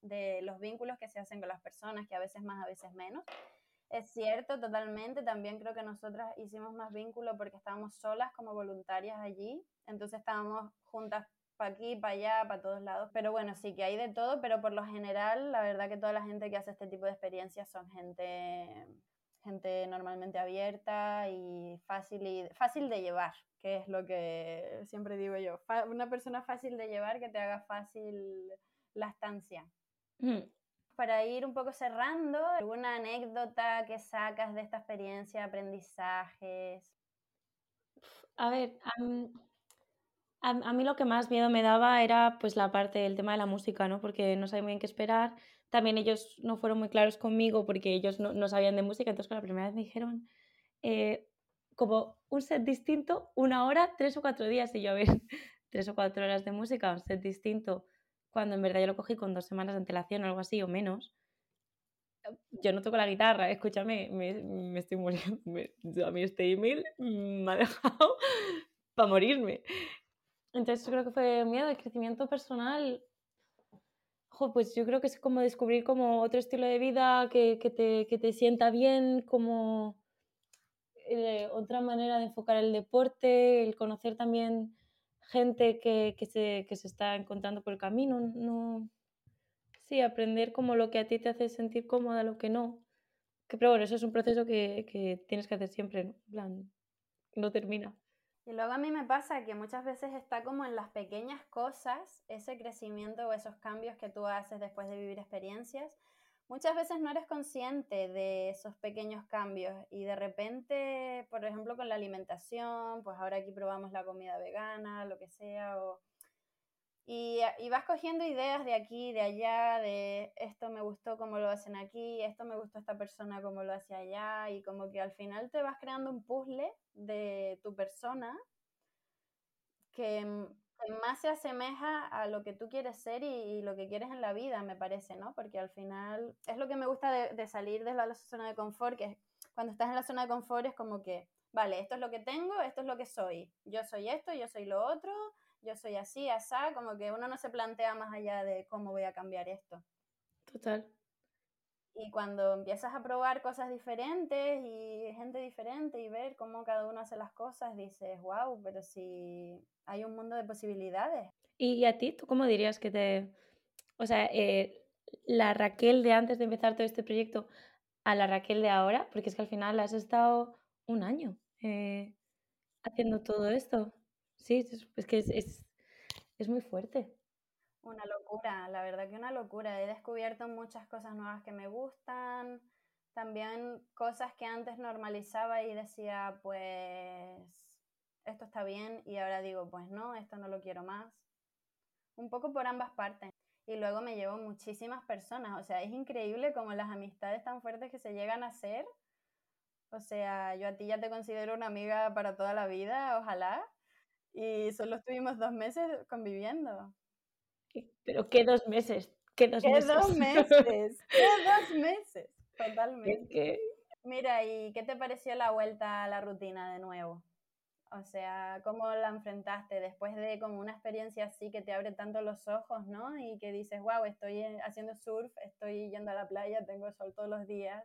de los vínculos que se hacen con las personas, que a veces más, a veces menos, es cierto, totalmente. También creo que nosotras hicimos más vínculo porque estábamos solas como voluntarias allí. Entonces estábamos juntas para aquí, para allá, para todos lados. Pero bueno, sí que hay de todo, pero por lo general, la verdad que toda la gente que hace este tipo de experiencias son gente, gente normalmente abierta y fácil, y fácil de llevar, que es lo que siempre digo yo. una persona fácil de llevar que te haga fácil la estancia. Mm para ir un poco cerrando, alguna anécdota que sacas de esta experiencia, aprendizajes. A ver, a, mí lo que más miedo me daba era pues la parte del tema de la música, ¿no? Porque no sabía muy bien qué esperar. También ellos no fueron muy claros conmigo porque ellos no, sabían de música, entonces la primera vez me dijeron eh, como un set distinto, una hora, tres o cuatro días, y yo a ver, tres o cuatro horas de música, un set distinto cuando en verdad yo lo cogí con dos semanas de antelación o algo así o menos. Yo no toco la guitarra, escúchame, me, estoy muriendo. a mí este email me ha dejado para morirme. Entonces yo creo que fue miedo de crecimiento personal. pues yo creo que es como descubrir como otro estilo de vida que, que, te, que te, sienta bien, como eh, otra manera de enfocar el deporte, el conocer también gente que, que, se, que se está encontrando por el camino. No, sí, aprender como lo que a ti te hace sentir cómoda, lo que no. Que, pero bueno, eso es un proceso que, que tienes que hacer siempre, ¿no? plan, no termina. Y luego a mí me pasa que muchas veces está como en las pequeñas cosas ese crecimiento o esos cambios que tú haces después de vivir experiencias muchas veces no eres consciente de esos pequeños cambios y de repente, por ejemplo, con la alimentación, pues ahora aquí probamos la comida vegana, lo que sea, y, vas cogiendo ideas de aquí, de allá, de esto me gustó como lo hacen aquí, esto me gustó esta persona como lo hace allá, y como que al final te vas creando un puzzle de tu persona que más se asemeja a lo que tú quieres ser y, lo que quieres en la vida, me parece, ¿no? Porque al final es lo que me gusta de, salir de la, zona de confort, que cuando estás en la zona de confort es como que, vale, esto es lo que tengo, esto es lo que soy, yo soy esto, yo soy lo otro, yo soy así, asá, como que uno no se plantea más allá de cómo voy a cambiar esto. Total. Y cuando empiezas a probar cosas diferentes y gente diferente y ver cómo cada uno hace las cosas, dices, wow, pero si hay un mundo de posibilidades. ¿Y, a ti, tú cómo dirías que te... O sea, eh, la Raquel de antes de empezar todo este proyecto a la Raquel de ahora, porque es que al final has estado un año. Eh, haciendo todo esto. Sí, es, que es, es muy fuerte. Una locura, la verdad que una locura. He descubierto muchas cosas nuevas que me gustan, también cosas que antes normalizaba y decía, pues, esto está bien, y ahora digo, pues no, esto no lo quiero más. Un poco por ambas partes. Y luego me llevo muchísimas personas, o sea, es increíble como las amistades tan fuertes que se llegan a hacer. O sea, yo a ti ya te considero una amiga para toda la vida, ojalá. Y solo estuvimos dos meses conviviendo. Pero qué dos meses, qué dos meses. dos meses, qué dos meses, totalmente. Mira, ¿y qué te pareció la vuelta a la rutina de nuevo? O sea, ¿cómo la enfrentaste después de como una experiencia así que te abre tanto los ojos, ¿no? Y que dices, wow, estoy haciendo surf, estoy yendo a la playa, tengo sol todos los días,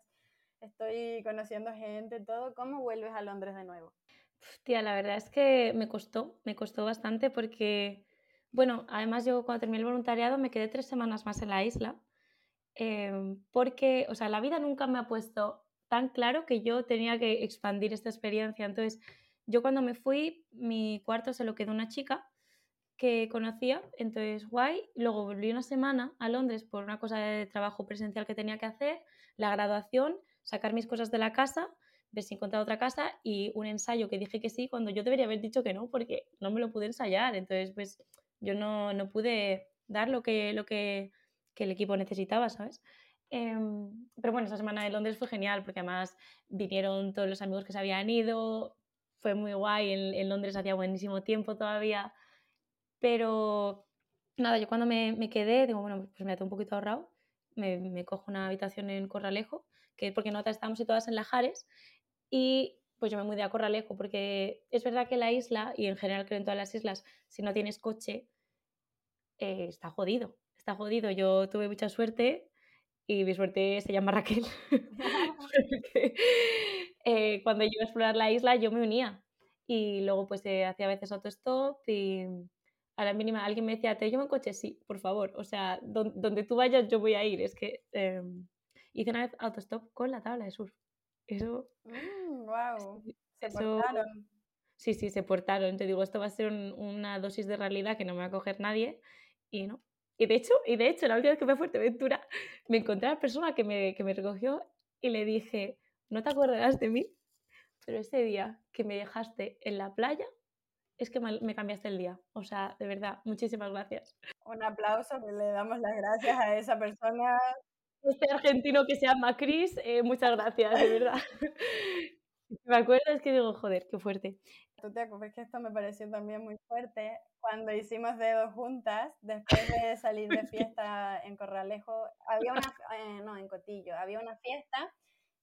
estoy conociendo gente, todo. ¿Cómo vuelves a Londres de nuevo? Tía, la verdad es que me costó, me costó bastante porque bueno, además yo cuando terminé el voluntariado me quedé tres semanas más en la isla, em, porque, o sea, la vida nunca me ha puesto tan claro que yo tenía que expandir esta experiencia. Entonces, yo cuando me fui, mi cuarto se lo quedó una chica que conocía, entonces guay. Luego volví una semana a Londres por una cosa de trabajo presencial que tenía que hacer, la graduación, sacar mis cosas de la casa, ver si encontraba otra casa y un ensayo que dije que sí cuando yo debería haber dicho que no porque no me lo pude ensayar. Entonces, pues yo no, no pude dar lo que, lo que, el equipo necesitaba, ¿sabes? Em, pero bueno, esa semana de Londres fue genial porque además vinieron todos los amigos que se habían ido, fue muy guay, en, Londres hacía buenísimo tiempo todavía, pero nada, yo cuando me, quedé, digo, bueno, pues me até un poquito ahorrado, me, me, cojo una habitación en Corralejo, que porque nosotras estábamos situadas en Lajares, y pues yo me mudé a Corralejo, porque es verdad que la isla, y en general creo en todas las islas, si no tienes coche, eh, está jodido, está jodido. Yo tuve mucha suerte y mi suerte se llama Raquel. Eh, cuando yo iba a explorar la isla yo me unía y luego pues eh, hacía a veces autostop y a la mínima alguien me decía, ¿te llevo en coche? Sí, por favor. O sea, donde, tú vayas yo voy a ir. Es que em, hice una vez autostop con la tabla de surf. Eso... wow. Mm, se portaron. Sí, sí, se portaron. Te digo, esto va a ser una dosis de realidad que no me va a coger nadie y no. Y de hecho, y de hecho la última vez que fui a Fuerteventura, me encontré a la persona que me, que me recogió y le dije, no te acordarás de mí, pero ese día que me dejaste en la playa, es que me cambiaste el día. O sea, de verdad, muchísimas gracias. Un aplauso, que le damos las gracias a esa persona. Este argentino que se llama Chris, eh, muchas gracias, de verdad. me acuerdo es que digo, joder, qué fuerte. Tú te acuerdas que esto me pareció también muy fuerte cuando hicimos dedos juntas, después de salir de fiesta en Corralejo, había una, eh, no, en Cotillo, había una fiesta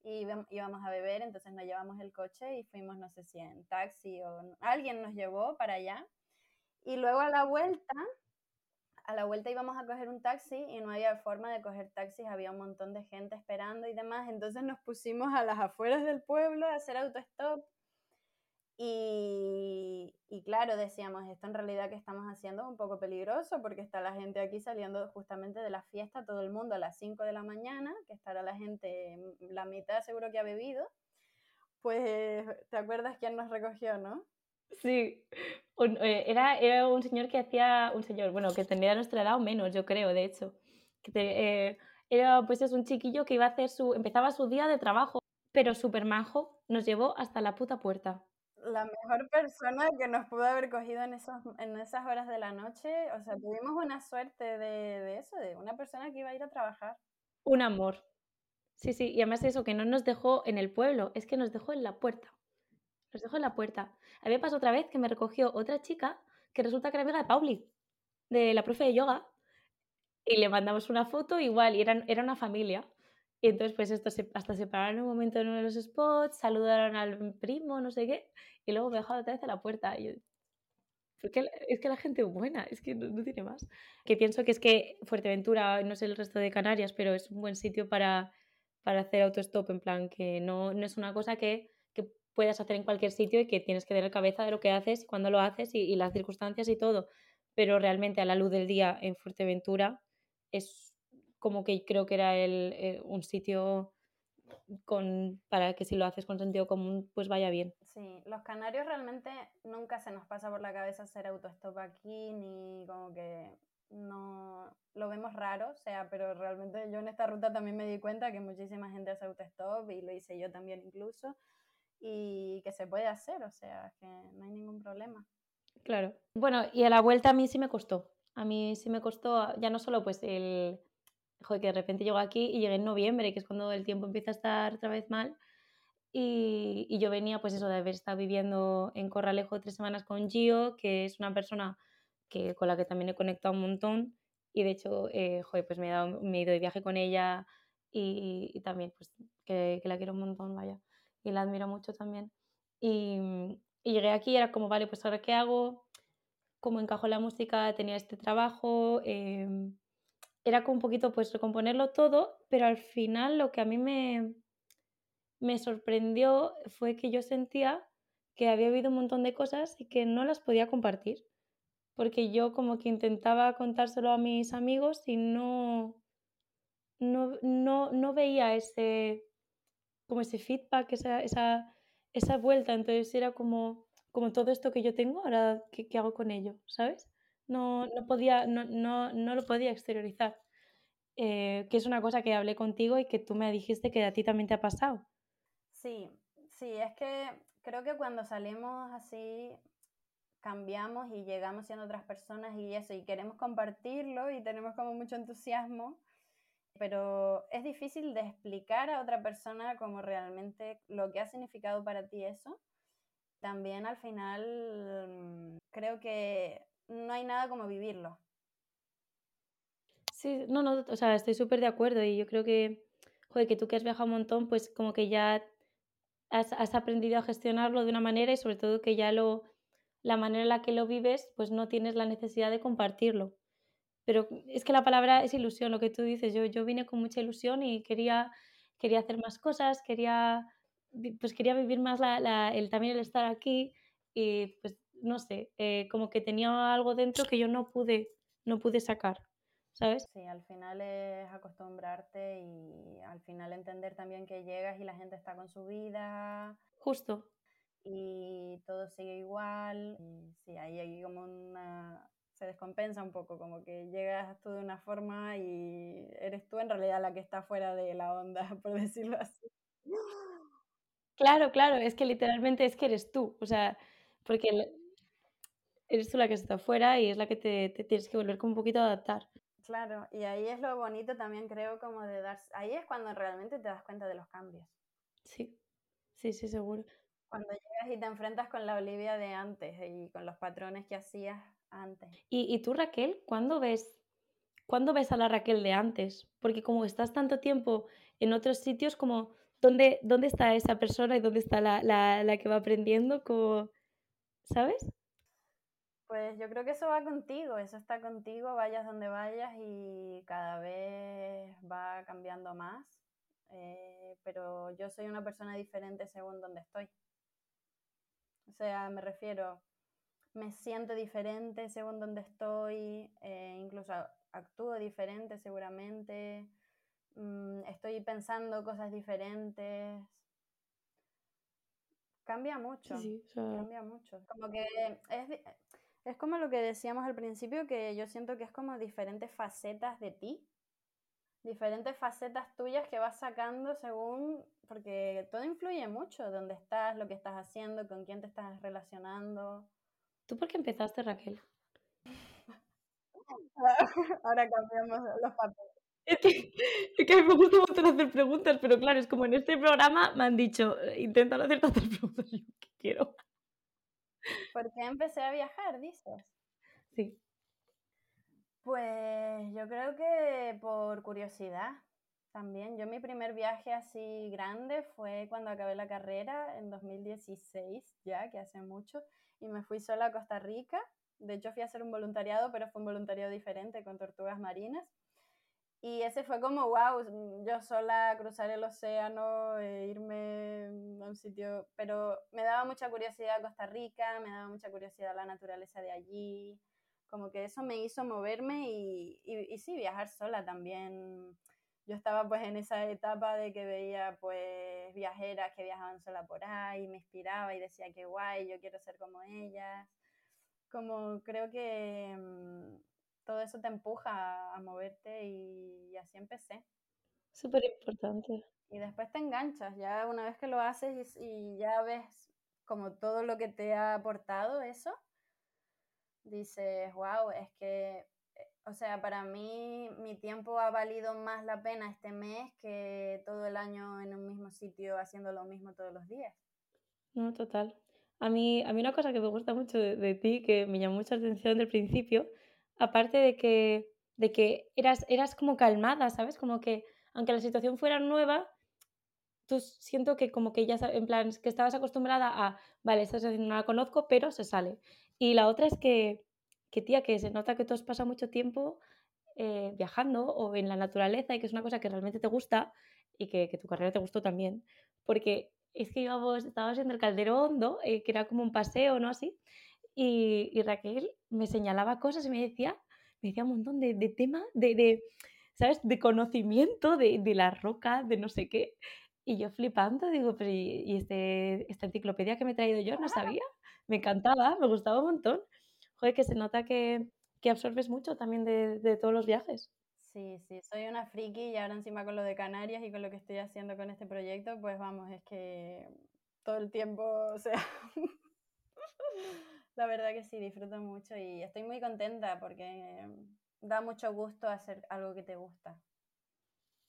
y íbamos a beber, entonces nos llevamos el coche y fuimos, no sé si en taxi o alguien nos llevó para allá. Y luego a la vuelta, a la vuelta íbamos a coger un taxi y no había forma de coger taxis, había un montón de gente esperando y demás, entonces nos pusimos a las afueras del pueblo a hacer autostop y, y, claro, decíamos, esto en realidad que estamos haciendo es un poco peligroso porque está la gente aquí saliendo justamente de la fiesta, todo el mundo a las 5 de la mañana, que estará la gente, mm, la mitad seguro que ha bebido. Pues, ¿te acuerdas quién nos recogió, no? Sí, eh, era, era un señor que hacía, un señor, bueno, que tenía nuestra edad o menos, yo creo, de hecho. Que eh, era, pues es un chiquillo que iba a hacer su, empezaba su día de trabajo, pero súper majo, nos llevó hasta la puta puerta la mejor persona que nos pudo haber cogido en, esos, en esas horas de la noche. O sea, tuvimos una suerte de, de, eso, de una persona que iba a ir a trabajar. Un amor. Sí, sí, y además eso, que no nos dejó en el pueblo, es que nos dejó en la puerta. Nos dejó en la puerta. Había pasado otra vez que me recogió otra chica que resulta que era amiga de Pauli, de la profe de yoga, y le mandamos una foto igual, y eran, era una familia. Y entonces, pues esto se, hasta se pararon un momento en uno de los spots, saludaron al primo, no sé qué, y luego me dejaron otra vez a la puerta. Y yo, porque es que la gente buena, es que no, tiene más. Que pienso que es que Fuerteventura, no sé el resto de Canarias, pero es un buen sitio para, para hacer autostop, en plan, que no, no es una cosa que, puedas hacer en cualquier sitio y que tienes que tener cabeza de lo que haces, cuando lo haces y, y las circunstancias y todo. Pero realmente a la luz del día en Fuerteventura es como que creo que era el, eh, un sitio con, para que si lo haces con sentido común, pues vaya bien. Sí, los canarios realmente nunca se nos pasa por la cabeza hacer autostop aquí, ni como que no lo vemos raro, o sea, pero realmente yo en esta ruta también me di cuenta que muchísima gente hace autostop y lo hice yo también incluso, y que se puede hacer, o sea, que no hay ningún problema. Claro. Bueno, y a la vuelta a mí sí me costó. A mí sí me costó, ya no solo pues el, joder, que de repente llego aquí y llegué en noviembre, que es cuando el tiempo empieza a estar otra vez mal. Y, y, yo venía, pues eso, de haber estado viviendo en Corralejo tres semanas con Gio, que es una persona que, con la que también he conectado un montón. Y de hecho, eh, joder, pues me he, dado, me ido de viaje con ella y, y también, pues, que, que, la quiero un montón, vaya. Y la admiro mucho también. Y, y llegué aquí era como, vale, pues ahora qué hago, cómo encajo la música, tenía este trabajo. Eh, era como un poquito pues recomponerlo todo, pero al final lo que a mí me, me sorprendió fue que yo sentía que había habido un montón de cosas y que no las podía compartir, porque yo como que intentaba contárselo a mis amigos y no, no, no, no veía ese, como ese feedback, esa, esa, esa vuelta, entonces era como, como todo esto que yo tengo, ahora, ¿qué, qué hago con ello? ¿Sabes? no, no, podía, no, no, no lo podía exteriorizar. Eh, que es una cosa que hablé contigo y que tú me dijiste que a ti también te ha pasado. Sí, sí, es que creo que cuando salimos así cambiamos y llegamos siendo otras personas y eso, y queremos compartirlo y tenemos como mucho entusiasmo, pero es difícil de explicar a otra persona como realmente lo que ha significado para ti eso. También al final mm, creo que no hay nada como vivirlo. Sí, no, no, o sea, estoy súper de acuerdo y yo creo que, joder, que tú que has viajado un montón, pues como que ya has, has, aprendido a gestionarlo de una manera y sobre todo que ya lo, la manera en la que lo vives, pues no tienes la necesidad de compartirlo. Pero es que la palabra es ilusión, lo que tú dices, yo, yo vine con mucha ilusión y quería, quería hacer más cosas, quería, pues quería vivir más la, la, el, también el estar aquí y pues no sé, eh, como que tenía algo dentro que yo no pude, no pude sacar, ¿sabes? Sí, al final es acostumbrarte y al final entender también que llegas y la gente está con su vida. Justo. Y todo sigue igual. Y sí, ahí hay como una... se descompensa un poco, como que llegas tú de una forma y eres tú en realidad la que está fuera de la onda, por decirlo así. Claro, claro, es que literalmente es que eres tú, o sea, porque eres tú la que está afuera y es la que te, te, tienes que volver como un poquito a adaptar. Claro, y ahí es lo bonito también creo como de dar, ahí es cuando realmente te das cuenta de los cambios. Sí, sí, sí, seguro. Cuando llegas y te enfrentas con la Olivia de antes y con los patrones que hacías antes. ¿Y, y tú, Raquel, cuándo ves, cuándo ves a la Raquel de antes? Porque como estás tanto tiempo en otros sitios, como, ¿dónde, dónde está esa persona y dónde está la, la, la que va aprendiendo? Como, ¿Sabes? Pues yo creo que eso va contigo, eso está contigo, vayas donde vayas y cada vez va cambiando más. Eh, pero yo soy una persona diferente según donde estoy. O sea, me refiero, me siento diferente según donde estoy, eh, incluso actúo diferente seguramente, mm, estoy pensando cosas diferentes. Cambia mucho, sí, sea... cambia mucho. Como que es, es como lo que decíamos al principio, que yo siento que es como diferentes facetas de ti, diferentes facetas tuyas que vas sacando según, porque todo influye mucho, dónde estás, lo que estás haciendo, con quién te estás relacionando. ¿Tú por qué empezaste, Raquel? Ahora cambiamos los papeles. Es que, es que me gusta mucho hacer preguntas, pero claro, es como en este programa me han dicho, intenta no hacer tantas preguntas, yo que quiero. ¿Por qué empecé a viajar, dices? Sí. Pues yo creo que por curiosidad también. Yo mi primer viaje así grande fue cuando acabé la carrera en 2016, ya que hace mucho, y me fui sola a Costa Rica. De hecho fui a hacer un voluntariado, pero fue un voluntariado diferente con tortugas marinas. Y ese fue como, wow, yo sola cruzar el océano, e irme a un sitio, pero me daba mucha curiosidad Costa Rica, me daba mucha curiosidad la naturaleza de allí, como que eso me hizo moverme y, y, y sí, viajar sola también. Yo estaba pues en esa etapa de que veía pues viajeras que viajaban sola por ahí, me inspiraba y decía que guay, yo quiero ser como ellas. Como creo que mm, todo eso te empuja a moverte y, así empecé. Súper importante. Y después te enganchas, ya una vez que lo haces y, ya ves como todo lo que te ha aportado eso, dices, wow, es que o sea, para mí mi tiempo ha valido más la pena este mes que todo el año en un mismo sitio haciendo lo mismo todos los días. No, total. A mí, a mí una cosa que me gusta mucho de, ti, que me llamó mucha atención del principio, aparte de que, de que eras, eras como calmada, ¿sabes? Como que aunque la situación fuera nueva, tú siento que como que ya, en plan, que estabas acostumbrada a, vale, esta situación no la conozco, pero se sale. Y la otra es que que tía, que se nota que tú has pasado mucho tiempo eh, viajando o en la naturaleza y que es una cosa que realmente te gusta y que, tu carrera te gustó también. Porque es que íbamos, estábamos en el Caldero Hondo, eh, que era como un paseo, ¿no? Así. Y, Raquel me señalaba cosas y me decía, me decía un montón de, de tema, de, de, ¿sabes? De conocimiento de, de la roca, de no sé qué. Y yo flipando, digo, pero ¿y, este, esta enciclopedia que me he traído yo? No sabía. Me encantaba, me gustaba un montón joder, que se nota que, absorbes mucho también de, todos los viajes. Sí, sí, soy una friki y ahora encima con lo de Canarias y con lo que estoy haciendo con este proyecto, pues vamos, es que todo el tiempo, o sea, la verdad que sí, disfruto mucho y estoy muy contenta porque da mucho gusto hacer algo que te gusta.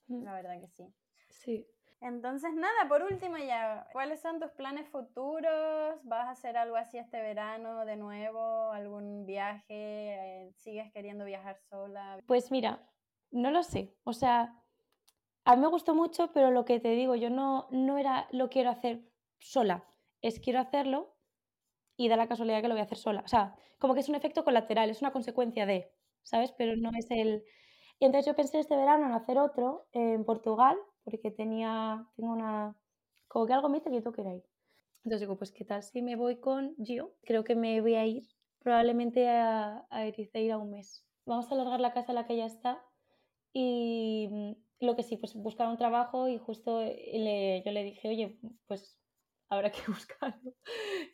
Mm. La verdad que sí. Sí. Entonces, nada, por último ya, ¿cuáles son tus planes futuros? ¿Vas a hacer algo así este verano de nuevo? ¿Algún viaje? Eh, ¿Sigues queriendo viajar sola? Pues mira, no lo sé. O sea, a mí me gustó mucho, pero lo que te digo, yo no, no era lo quiero hacer sola. Es quiero hacerlo y da la casualidad que lo voy a hacer sola. O sea, como que es un efecto colateral, es una consecuencia de, ¿sabes? Pero no es el... Y entonces yo pensé este verano en hacer otro en Portugal, porque tenía, tengo una, como que algo me dice que yo tengo que ir ahí. Entonces digo, pues qué tal si me voy con Gio, creo que me voy a ir probablemente a, a Ericeira un mes. Vamos a alargar la casa en la que ya está y mm, lo que sí, pues buscar un trabajo y justo le, yo le dije, oye, pues habrá que buscarlo,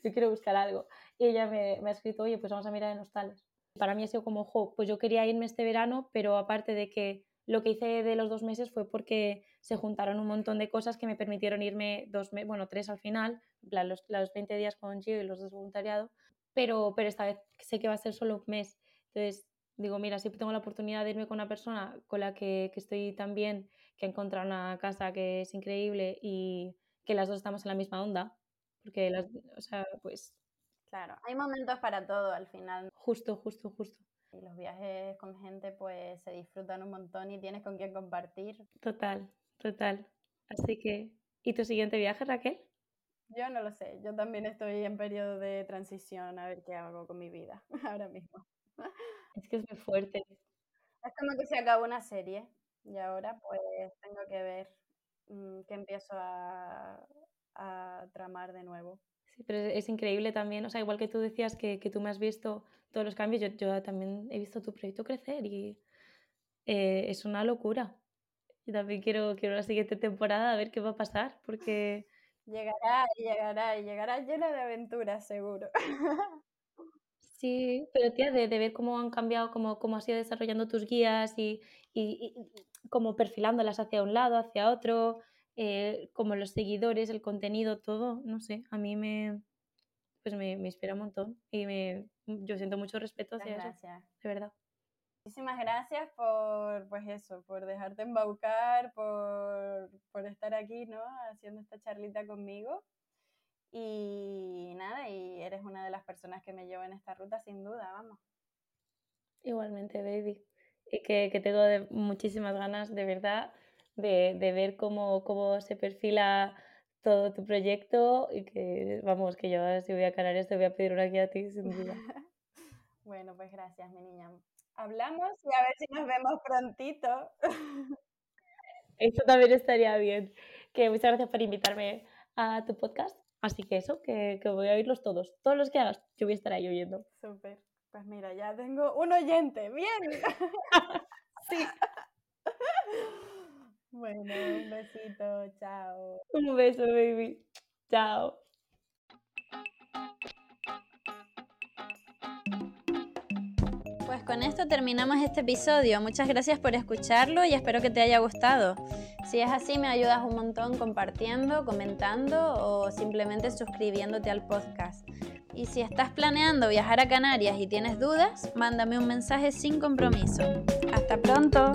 yo quiero buscar algo. Y ella me, me, ha escrito, oye, pues vamos a mirar en hostales. Para mí ha sido como, jo, pues yo quería irme este verano, pero aparte de que lo que hice de los dos meses fue porque se juntaron un montón de cosas que me permitieron irme dos bueno, tres al final, los, los 20 días con Gio y los dos voluntariado, pero, pero esta vez sé que va a ser solo un mes. Entonces, digo, mira, si tengo la oportunidad de irme con una persona con la que, que estoy tan bien, que ha encontrado una casa que es increíble y que las dos estamos en la misma onda, porque las, o sea, pues... Claro, hay momentos para todo al final. Justo, justo, justo. Y los viajes con gente pues se disfrutan un montón y tienes con quién compartir. Total, total. Así que, ¿y tu siguiente viaje, Raquel? Yo no lo sé, yo también estoy en periodo de transición a ver qué hago con mi vida ahora mismo. Es que es muy fuerte. Es como que se acabó una serie y ahora pues tengo que ver mm, qué empiezo a, a tramar de nuevo. Sí, pero es, increíble también, o sea, igual que tú decías que, que tú me has visto todos los cambios, yo, yo, también he visto tu proyecto crecer y eh, es una locura. Y también quiero, quiero la siguiente temporada a ver qué va a pasar, porque... Llegará y llegará y llegará llena de aventuras, seguro. Sí, pero tía, de, de ver cómo han cambiado, cómo, cómo has ido desarrollando tus guías y, y, y como perfilándolas hacia un lado, hacia otro, eh, como los seguidores, el contenido, todo, no sé, a mí me, pues me, me inspira un montón y me, yo siento mucho respeto hacia gracias. eso, de verdad. Muchísimas gracias por, pues eso, por dejarte embaucar, por, por estar aquí, ¿no? Haciendo esta charlita conmigo. Y nada, y eres una de las personas que me llevo en esta ruta, sin duda, vamos. Igualmente, baby. Y que, que tengo de muchísimas ganas, de verdad, de, de ver cómo, cómo se perfila todo tu proyecto y que, vamos, que yo si voy a Canarias te voy a pedir una guía a ti, sin duda. bueno, pues gracias, mi niña. Hablamos y a ver si nos vemos prontito. Eso también estaría bien. Que muchas gracias por invitarme a tu podcast. Así que eso, que, que voy a oírlos todos. Todos los que hagas, yo voy a estar ahí oyendo. Súper. Pues mira, ya tengo un oyente. Bien. sí. Bueno, un besito, chao. Un beso, baby. Chao. Pues con esto terminamos este episodio. Muchas gracias por escucharlo y espero que te haya gustado. Si es así, me ayudas un montón compartiendo, comentando o simplemente suscribiéndote al podcast. Y si estás planeando viajar a Canarias y tienes dudas, mándame un mensaje sin compromiso. Hasta pronto.